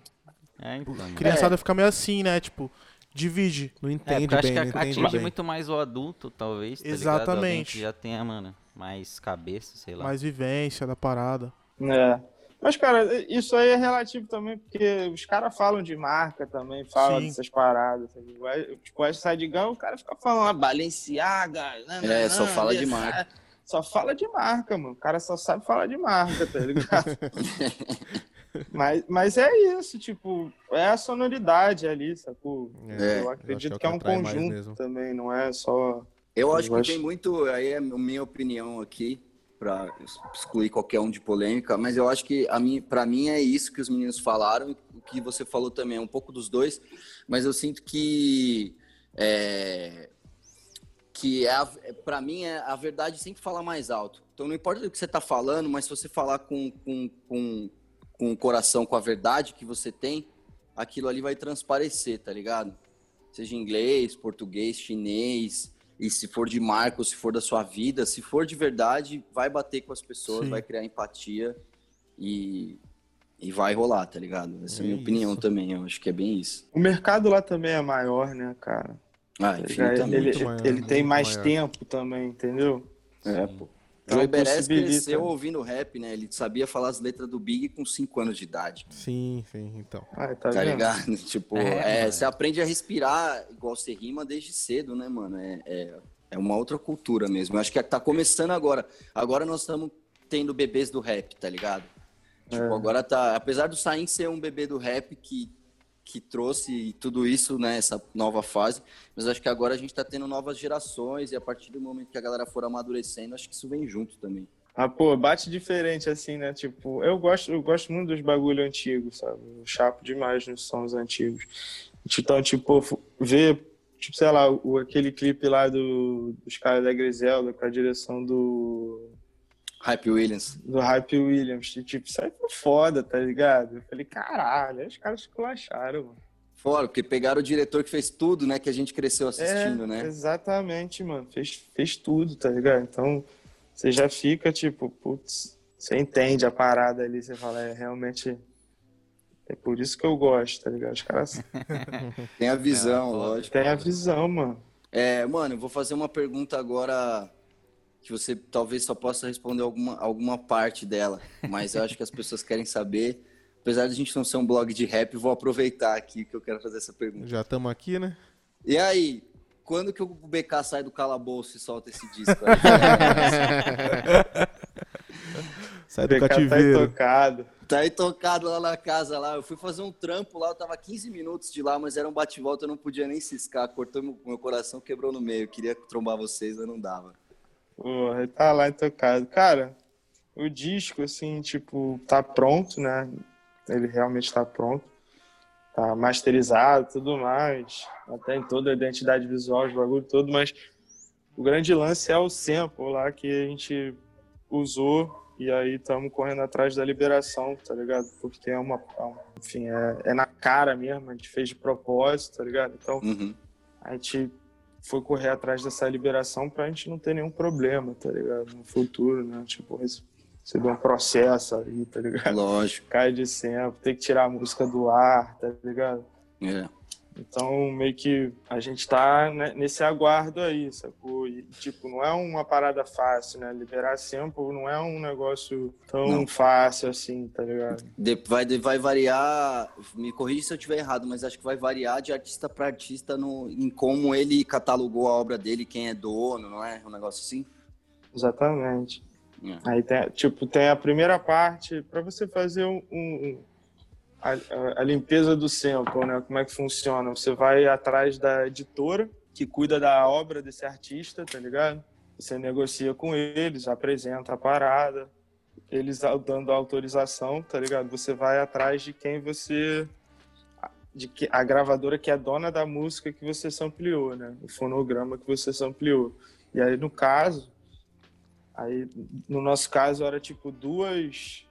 É, então. mano. Criançada fica meio assim, né? Tipo, divide. Não É, entende porque eu acho bem, que não a- entende atinge bem. muito mais o adulto, talvez, tá? Exatamente. Já tenha, mano, mais cabeça, sei lá. Mais vivência da parada. É. Mas, cara, isso aí é relativo também, porque os caras falam de marca também, falam Sim. dessas paradas. sabe? Vai- Tipo, essa de Gun, o cara fica falando ah, Balenciaga. É, só fala de marca. Só fala de marca, mano. O cara só sabe falar de marca, tá [LAUGHS] ligado? [LAUGHS] mas, mas é isso, tipo, é a sonoridade ali, sacou? É, eu eu acredito acho que é um atrai mais conjunto também, não é só. Eu acho Eu que acho- tem muito, aí é a minha opinião aqui, para excluir qualquer um de polêmica, mas eu acho que a mim, para mim é isso que os meninos falaram, o que você falou também, é um pouco dos dois, mas eu sinto que é, que é para mim é, a verdade sempre fala mais alto. Então não importa o que você está falando, mas se você falar com, com, com, com o coração, com a verdade que você tem, aquilo ali vai transparecer, tá ligado? Seja inglês, português, chinês, e se for de marca ou se for da sua vida, se for de verdade, vai bater com as pessoas, Sim. vai criar empatia e, e vai rolar, tá ligado? Essa é a minha É opinião isso. também, eu acho que é bem isso. O mercado lá também é maior, né, cara? Ah, Tá. Ele, maior, ele tem mais maior. tempo também, entendeu? É, pô. Então, Joey Beres cresceu ouvindo rap, né? Ele sabia falar as letras do Big com 5 anos de idade. Sim, sim, então. Ah, tá, Tá ligado? [LAUGHS] Tipo, É, é, você aprende a respirar igual você rima desde cedo, né, mano? É, é, é uma outra cultura mesmo. Eu acho que tá começando agora. Agora nós estamos tendo bebês do rap, tá ligado? Tipo, É. agora tá. Apesar do Sain ser um bebê do rap que, que trouxe tudo isso, né, nova fase, mas acho que agora a gente tá tendo novas gerações e a partir do momento que a galera for amadurecendo, acho que isso vem junto também. Ah, pô, bate diferente assim, né? Tipo, eu gosto, eu gosto muito dos bagulho antigos, sabe? Eu chapo demais nos sons antigos. Então, tipo, ver, tipo, sei lá, o, aquele clipe lá do, dos caras da Griselda com a direção do, Hype Williams. do Hype Williams. E, tipo, isso aí foi foda, tá ligado? Eu falei, caralho, aí os caras esculacharam, mano. Fora, porque pegaram o diretor que fez tudo, né, que a gente cresceu assistindo, é, né? Exatamente, mano. Fez, fez tudo, tá ligado? Então, você já fica, tipo, putz, você entende a parada ali, você fala, é realmente. É por isso que eu gosto, tá ligado? Os caras Tem a visão, É, lógico. têm a visão, mano. É, mano, eu vou fazer uma pergunta agora que você talvez só possa responder alguma, alguma parte dela, mas eu acho que as pessoas querem saber. Apesar de a gente não ser um blog de rap, vou aproveitar aqui que eu quero fazer essa pergunta. Já estamos aqui, né? E aí, quando que o BK sai do calabouço e solta esse disco? [LAUGHS] Sai do BK tá cativeiro. intocado. Tá intocado lá na casa lá. Eu fui fazer um trampo lá, eu tava 15 minutos de lá, mas era um bate-volta, eu não podia nem ciscar. Cortou meu, meu coração, quebrou no meio. Eu queria trombar vocês, mas não dava. Porra, tá lá intocado. Cara, o disco, assim, tipo, tá pronto, né? Ele realmente tá pronto. Tá masterizado tudo mais. Até em toda a identidade visual, os bagulho todo, mas o grande lance é o sample lá que a gente usou e aí estamos correndo atrás da liberação, tá ligado? Porque é uma, é enfim, é, é na cara mesmo, a gente fez de propósito, tá ligado? Então Uhum. a gente foi correr atrás dessa liberação pra gente não ter nenhum problema, tá ligado? No futuro, né? Tipo, rece- receber um processo aí, tá ligado? Lógico. Cai de sempre, ter que tirar a música do ar, tá ligado? É. Então, meio que a gente tá né, nesse aguardo aí, sacou? E, tipo, não é uma parada fácil, né? Liberar sample não é um negócio tão Não. fácil assim, tá ligado? Vai, vai variar, me corrija se eu estiver errado, mas acho que vai variar de artista para artista no, em como ele catalogou a obra dele, quem é dono, não é? Um negócio assim? Exatamente. É. Aí tem, tipo, tem a primeira parte para você fazer um, um- a, a- limpeza do sample, né? Como é que funciona? Você vai atrás da editora que cuida da obra desse artista, tá ligado? Você negocia com eles, apresenta a parada, eles dando autorização, tá ligado? Você vai atrás de quem você de que a gravadora que é dona da música que você sampleou, né? O fonograma que você sampleou. E aí no caso, Aí, no nosso caso, era tipo duas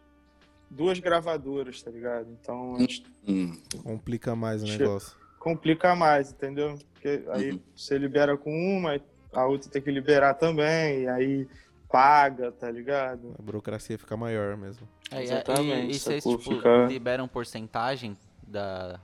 duas gravadoras, tá ligado? Então a gente Hum. Complica mais o negócio. complica mais, entendeu? Porque aí Uhum. você libera com uma, a outra tem que liberar também, e aí paga, tá ligado? A burocracia fica maior mesmo. É, e- Exatamente, E, e vocês, tipo, Fica- liberam porcentagem da,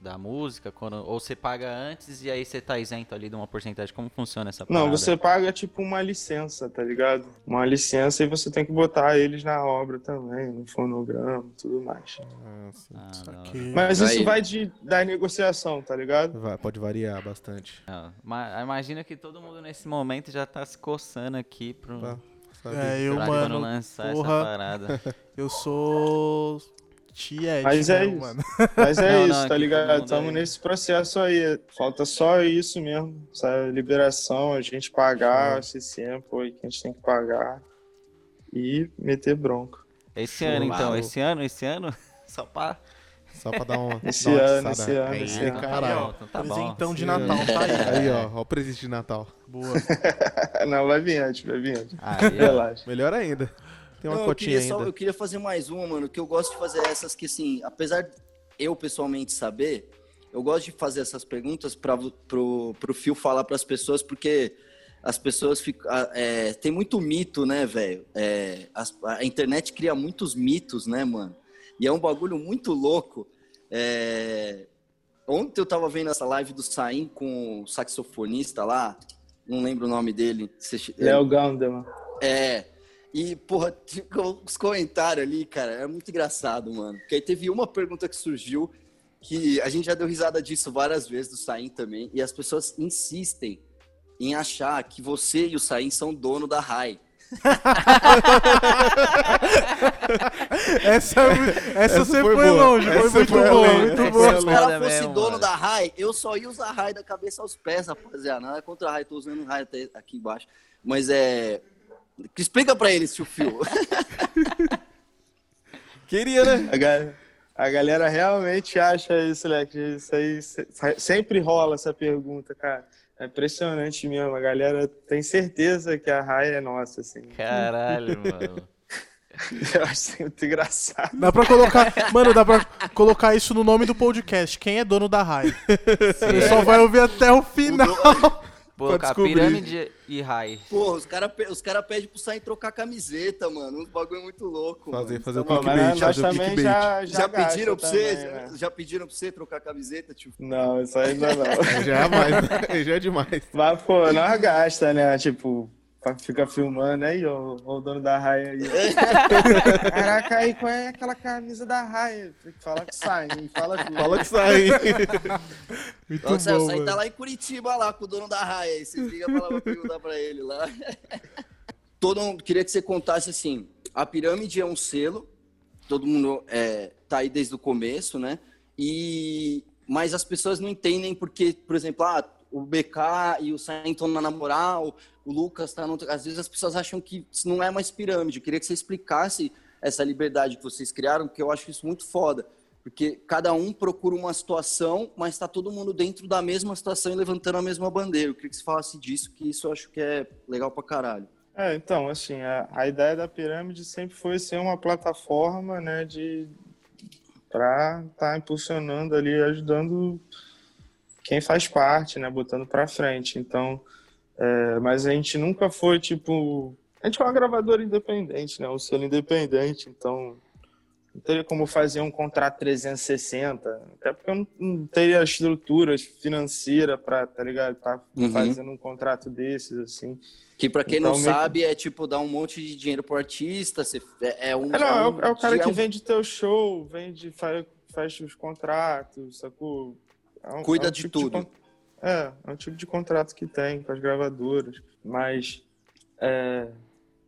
da música? Quando, ou você paga antes e aí você tá isento ali de uma porcentagem? Como funciona essa parada? Não, você paga tipo uma licença, tá ligado? Uma licença e você tem que botar eles na obra também, no fonograma e tudo mais. Ah, sim. Ah, Isso não. aqui. Mas isso vai de, da negociação, tá ligado? Vai- pode variar bastante. Não, ma- Imagina que todo mundo nesse momento já tá se coçando aqui pro, Tá. Sabe? É, eu, quando mano, lançar porra. essa parada. [LAUGHS] eu sou Tiet, Mas é isso. mano. [LAUGHS] Mas é Não, não, isso, aqui tá ligado? Estamos aí. nesse processo aí. Falta só isso mesmo, essa liberação, a gente pagar esse sample aí que a gente tem que pagar e meter bronca. Esse Show. ano, então, esse ano, esse ano, [LAUGHS] só pra... Só pra dar uma. [LAUGHS] Esse dar ano, atiçada. esse ano, esse ano. caralho. Então tá. Presentão de Natal, tá aí. Aí, ó, ó o presente de Natal. Boa. Não, vai vir antes, vai vir antes. Aí. Relaxa. Melhor ainda. Tem uma Não, eu, cotinha queria só- eu queria fazer mais uma, mano, que eu gosto de fazer essas que, assim, apesar de eu pessoalmente saber, eu gosto de fazer essas perguntas para pro, pro Fio falar para as pessoas, porque as pessoas ficam. ah, é, tem muito mito, né, velho? É, a internet cria muitos mitos, né, mano? E é um bagulho muito louco. É, ontem eu tava vendo essa live do Saim com o saxofonista lá, não lembro o nome dele. Léo Gandeman. é. E, porra, os comentários ali, cara, é muito engraçado, mano. Porque aí teve uma pergunta que surgiu que a gente já deu risada disso várias vezes, do Saim também, e as pessoas insistem em achar que você e o Saim são dono da RAI. [LAUGHS] Essa, essa, você foi foi, longe, foi Essa muito foi boa, além. muito Essa boa. é Se o cara fosse mesmo, dono mano. da RAI, eu só ia usar RAI da cabeça aos pés, rapaziada. Nada contra a RAI, tô usando RAI até aqui embaixo. Mas é. Explica pra eles, tio Fio. [LAUGHS] Queria, né? A, ga- a galera realmente acha isso, Leque. Isso aí se- sempre rola essa pergunta, cara. É impressionante mesmo. A galera tem certeza que a raia é nossa, assim. Caralho, [LAUGHS] mano. Eu acho muito engraçado. Dá pra colocar. Mano, dá pra colocar isso no nome do podcast. Quem é dono da RAI? Ele só vai ouvir até o final. Pô, Pra descobrir. pirâmide e Rai. Porra, os caras os cara pedem pro Saim trocar camiseta, mano. Uns bagulho muito louco. Fazer, mano. fazer o Pô, mas clickbait, fazer o também clickbait. já, Já, já, pediram pra você? também, né? já, já pediram pra você trocar camiseta, tio? Não, isso ainda não. Aí [LAUGHS] Já é mais, né? Já é demais. Mas, pô, nós gasta, né? Tipo, pra ficar filmando aí, ó, o dono da raia aí. [LAUGHS] Caraca, aí qual é aquela camisa da raia? Tem que que sai, hein? Fala tudo. Fala que sai. [LAUGHS] Muito Então, o Saim bom, tá mano. lá em Curitiba, lá, com o dono da raia. Aí vocês ligam pra lá pra perguntar pra ele lá. [LAUGHS] Todo mundo queria que você contasse assim: a pirâmide é um selo todo mundo é, tá aí desde o começo, né? E mas as pessoas não entendem porque, por exemplo, ah, o BK e o Sainton na moral, o Lucas tá no... às vezes as pessoas acham que isso não é mais pirâmide. Eu queria que você explicasse essa liberdade que vocês criaram, porque eu acho isso muito foda. Porque cada um procura uma situação, mas está todo mundo dentro da mesma situação e levantando a mesma bandeira. Eu queria que você falasse disso, que isso eu acho que é legal pra caralho. É, então, assim, a, a ideia da pirâmide sempre foi ser uma plataforma, né, de para estar tá impulsionando ali, ajudando quem faz parte, né, botando para frente. Então, é, mas a gente nunca foi tipo, a gente é uma gravadora independente, né, um selo independente, então não teria como fazer um contrato 360, até porque eu não, não teria estrutura financeira para, tá ligado, tá Uhum. fazendo um contrato desses assim. Que pra quem Então, não sabe, é tipo dar um monte de dinheiro pro artista, você, é, é um... É, não, é, o, é o cara é que um- vende teu show, vende, faz, fecha os contratos, sacou? É um- Cuida é um de tipo tudo. con- é, é um tipo de contrato que tem com as gravadoras. Mas é,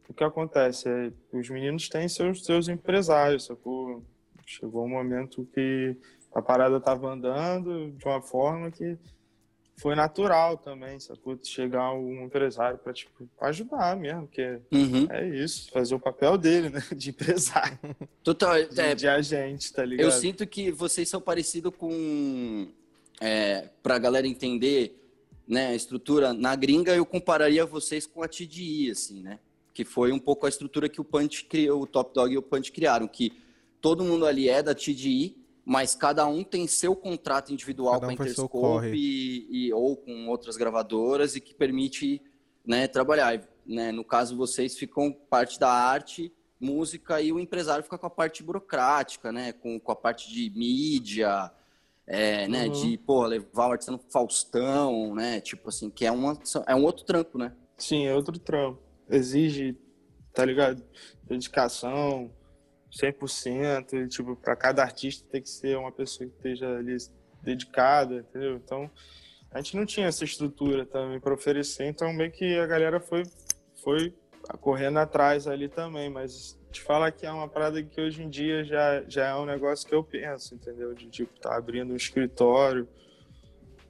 o que acontece é os meninos têm seus, seus empresários, sacou? Chegou um momento que a parada tava andando de uma forma que foi natural também, sacou? Chegar um empresário para tipo, ajudar mesmo, porque Uhum. é isso, fazer o papel dele, né? [LAUGHS] De empresário, Total, de, é, de agente, tá ligado? Eu sinto que vocês são parecidos com. É, pra galera entender né, a estrutura, na gringa eu compararia vocês com a TDI, assim, né? Que foi um pouco a estrutura que o Punch criou, o Top Dog e o Punch criaram, que todo mundo ali é da TDI, mas cada um tem seu contrato individual Cada com a um Interscope e, e- ou com outras gravadoras e que permite né, trabalhar. Né? No caso, vocês ficam parte da arte, música e o empresário fica com a parte burocrática, né? Com, com a parte de mídia, é, né? Uhum. De, pô, levar o artista no Faustão, né? Tipo assim, que é, uma, é um outro trampo, né? Sim, é outro trampo. Exige, tá ligado? Dedicação, 100%. E, tipo, para cada artista tem que ser uma pessoa que esteja ali dedicada, entendeu? Então, a gente não tinha essa estrutura também para oferecer, então meio que a galera foi, foi correndo atrás ali também, mas te falar que é uma parada que hoje em dia já, já é um negócio que eu penso, entendeu? De, tipo, tá abrindo um escritório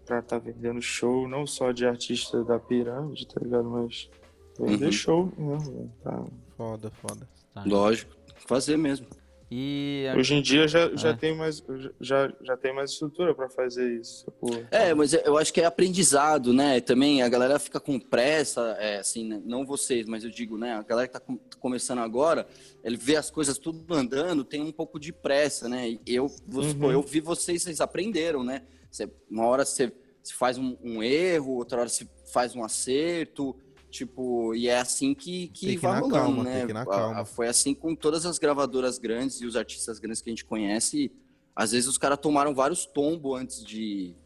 pra tá vendendo show, não só de artista da pirâmide, tá ligado? Mas vender Uhum. show mesmo, tá? Foda, foda. Tá. Lógico, fazer mesmo. E Hoje em dia já, já É. tem mais já, já tem mais estrutura pra fazer isso. sacou? É, mas eu acho que é aprendizado, né? Também a galera fica com pressa, é, assim, né? não vocês, mas eu digo, né? A galera que tá com- começando agora, ele vê as coisas tudo andando, tem um pouco de pressa, né? E eu, Uhum. eu vi vocês, vocês aprenderam, né? Você- uma hora você, você faz um, um erro, outra hora você faz um acerto, tipo, e é assim que, que Tem que vai rolando, calma, né? tem que ir na A- calma. Foi assim com todas as gravadoras grandes e os artistas grandes que a gente conhece. Às vezes os caras tomaram vários tombos antes de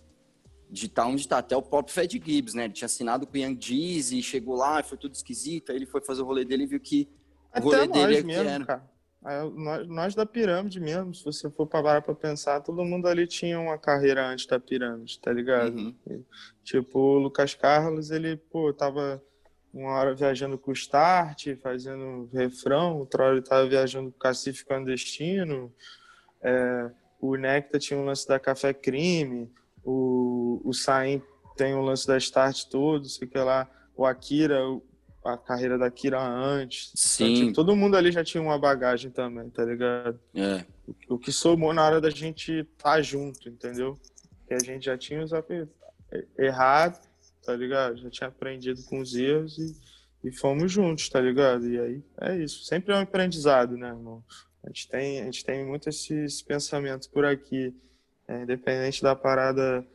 de estar onde está. Até o próprio Fed Gibbs, né? Ele tinha assinado com o Young Jeezy, chegou lá, foi tudo esquisito. Aí ele foi fazer o rolê dele e viu que o rolê Até dele nós é mesmo, era. cara. É, Nós, nós da pirâmide mesmo, se você for parar pra pensar, todo mundo ali tinha uma carreira antes da pirâmide, tá ligado? Uhum. Tipo, o Lucas Carlos, ele, pô, tava uma hora viajando com o Start, fazendo refrão, outra hora ele tava viajando com o Cacife Clandestino, é, o Necta tinha um lance da Café Crime, o, o Saim tem um lance da Start todo, sei que lá, o Akira, o- a carreira da Akira antes. Então, Sim. tipo, todo mundo ali já tinha uma bagagem também, tá ligado? É. O que somou na hora da gente estar junto, entendeu? Que a gente já tinha os errado, tá ligado? Já tinha aprendido com os erros e, e fomos juntos, tá ligado? E aí é isso. Sempre é um aprendizado, né, irmão? A gente tem, a gente tem muito esse, esse pensamento por aqui. É, independente da parada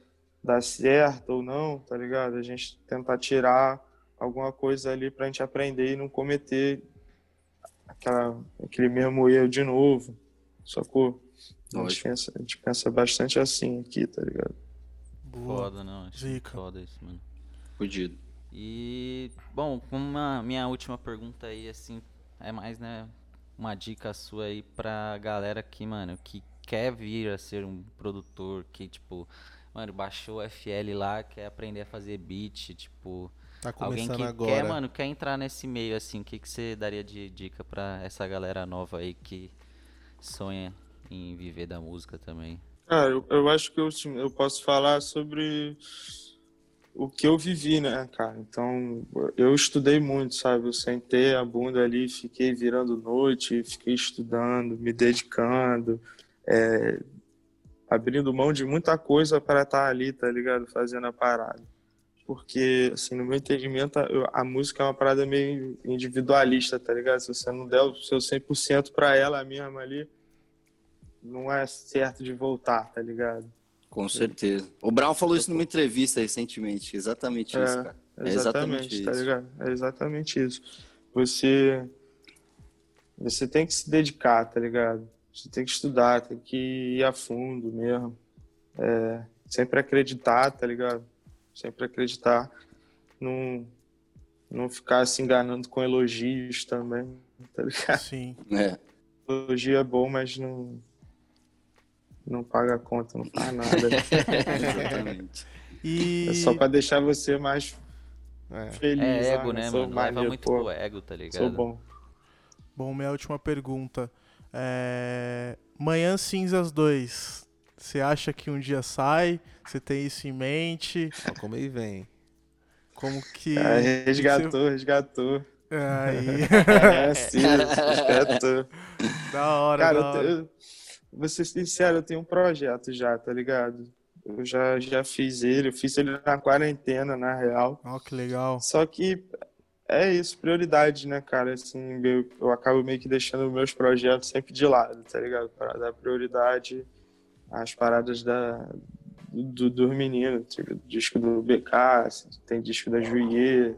dar certo ou não, tá ligado? A gente tentar tirar alguma coisa ali pra gente aprender e não cometer aquela, aquele mesmo erro de novo, sacou? A gente, pensa, a gente pensa bastante assim aqui, tá ligado? Boa. foda, não. Acho Zica. foda isso, mano. Fudido. E, bom, uma minha última pergunta aí, assim, é mais, né, uma dica sua aí pra galera que, mano, que quer vir a ser um produtor, que, tipo, mano, baixou o FL lá, quer aprender a fazer beat, tipo, Tá alguém que agora. quer, mano, quer entrar nesse meio, assim, o que, que você daria de dica pra essa galera nova aí que sonha em viver da música também? Cara, eu, eu acho que eu, eu posso falar sobre o que eu vivi, né, cara? Então, eu estudei muito, sabe? Eu sentei a bunda ali, fiquei virando noite, fiquei estudando, me dedicando, é, abrindo mão de muita coisa para estar ali, tá ligado? Fazendo a parada. Porque, assim, no meu entendimento, a, a música é uma parada meio individualista, tá ligado? Se você não der o seu 100% para ela mesma ali, não é certo de voltar, tá ligado? Com certeza. O Brown falou isso numa entrevista recentemente. Exatamente É, isso, cara. É Exatamente, exatamente tá isso. ligado? É exatamente isso. Você você tem que se dedicar, tá ligado? Você tem que estudar, tem que ir a fundo mesmo. É, sempre acreditar, tá ligado? Sempre acreditar. Não, não ficar se enganando com elogios também, tá ligado? Sim. É. Elogio é bom, mas não, não paga a conta, não faz [LAUGHS] nada. Exatamente. E É só pra deixar você mais É. feliz. É ah, ego, né, mano? Leva maneiro, muito pô, pro ego, tá ligado? Sou bom. Bom, minha última pergunta. É... Manhã Cinzas 2. Você acha que um dia sai? Você tem isso em mente? Ó, como ele vem. Como que. Ah, resgatou, resgatou. Aí. [LAUGHS] É, sim, resgatou. da hora, Cara, da hora. eu, vou ser sincero, eu tenho um projeto já, tá ligado? Eu já, já fiz ele, eu fiz ele na quarentena, na real. Ó, que legal. Só que é isso, prioridade, né, cara? Assim, eu, eu acabo meio que deixando meus projetos sempre de lado, tá ligado? Para dar prioridade às paradas da, do, dos meninos. Tipo, disco do BK, tem disco da Juiê,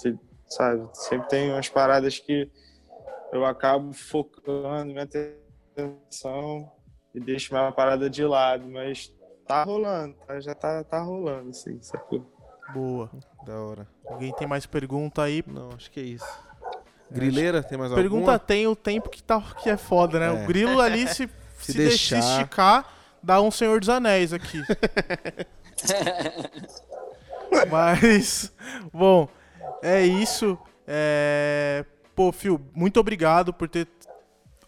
tem- sabe? Sempre tem umas paradas que eu acabo focando minha atenção e deixo minha parada de lado, mas tá rolando, tá? já tá, tá rolando, assim, sacou? Boa. Da hora. Alguém tem mais pergunta aí? Não, acho que é isso. Grileira, tem mais Pergunta alguma? tem o tempo que, tá, que é foda, né? É. O grilo ali, se, [LAUGHS] se, Se deixar deixar. esticar, dá um Senhor dos Anéis aqui. [LAUGHS] Mas, bom, é isso. É... Pô, Fio, muito obrigado por ter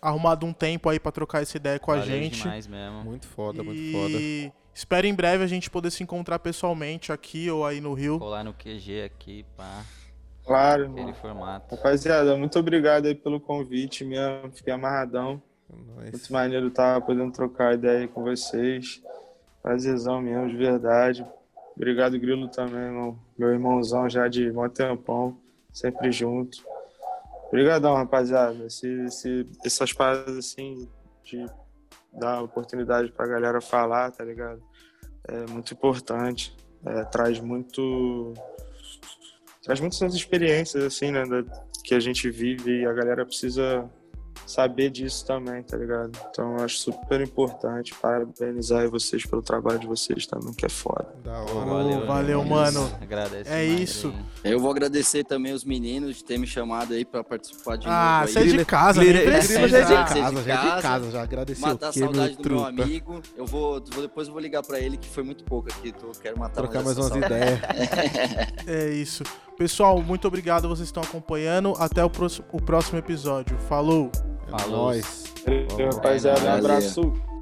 arrumado um tempo aí pra trocar essa ideia com a Valeu gente. demais mesmo. Muito foda, muito foda. E espero em breve a gente poder se encontrar pessoalmente aqui ou aí no Rio. Colar no QG aqui, pá, Claro, aquele mano. formato. Rapaziada, muito obrigado aí pelo convite mesmo. Fiquei amarradão. Nós. Muito maneiro estar podendo trocar ideia aí com vocês. Prazerzão mesmo, de verdade. Obrigado, Grilo, também, irmão. Meu irmãozão já de mó tempão, sempre junto. Obrigadão, rapaziada. Esse, esse, essas paradas assim, de dar oportunidade pra galera falar, tá ligado? É muito importante. É, traz muito. Traz muitas experiências, assim, né? da- que a gente vive e a galera precisa saber disso também, tá ligado? Então eu acho super importante parabenizar vocês pelo trabalho de vocês também, que é foda. Da hora. valeu, valeu, mano. Agradece É demais isso. aí. Eu vou agradecer também os meninos de ter me chamado aí pra participar de Ah, novo você é de casa, precisa. já é de casa, já é de casa. já agradeceu. Matar a que, meu saudade do meu truta. amigo. Eu vou, vou- depois eu vou ligar pra ele, que foi muito pouco aqui. Tô, quero matar Trocar mais umas ideias. [LAUGHS] É isso. Pessoal, muito obrigado, vocês estão acompanhando. Até o próximo, o próximo episódio. Falou! É Falou. rapaziada, um abraço.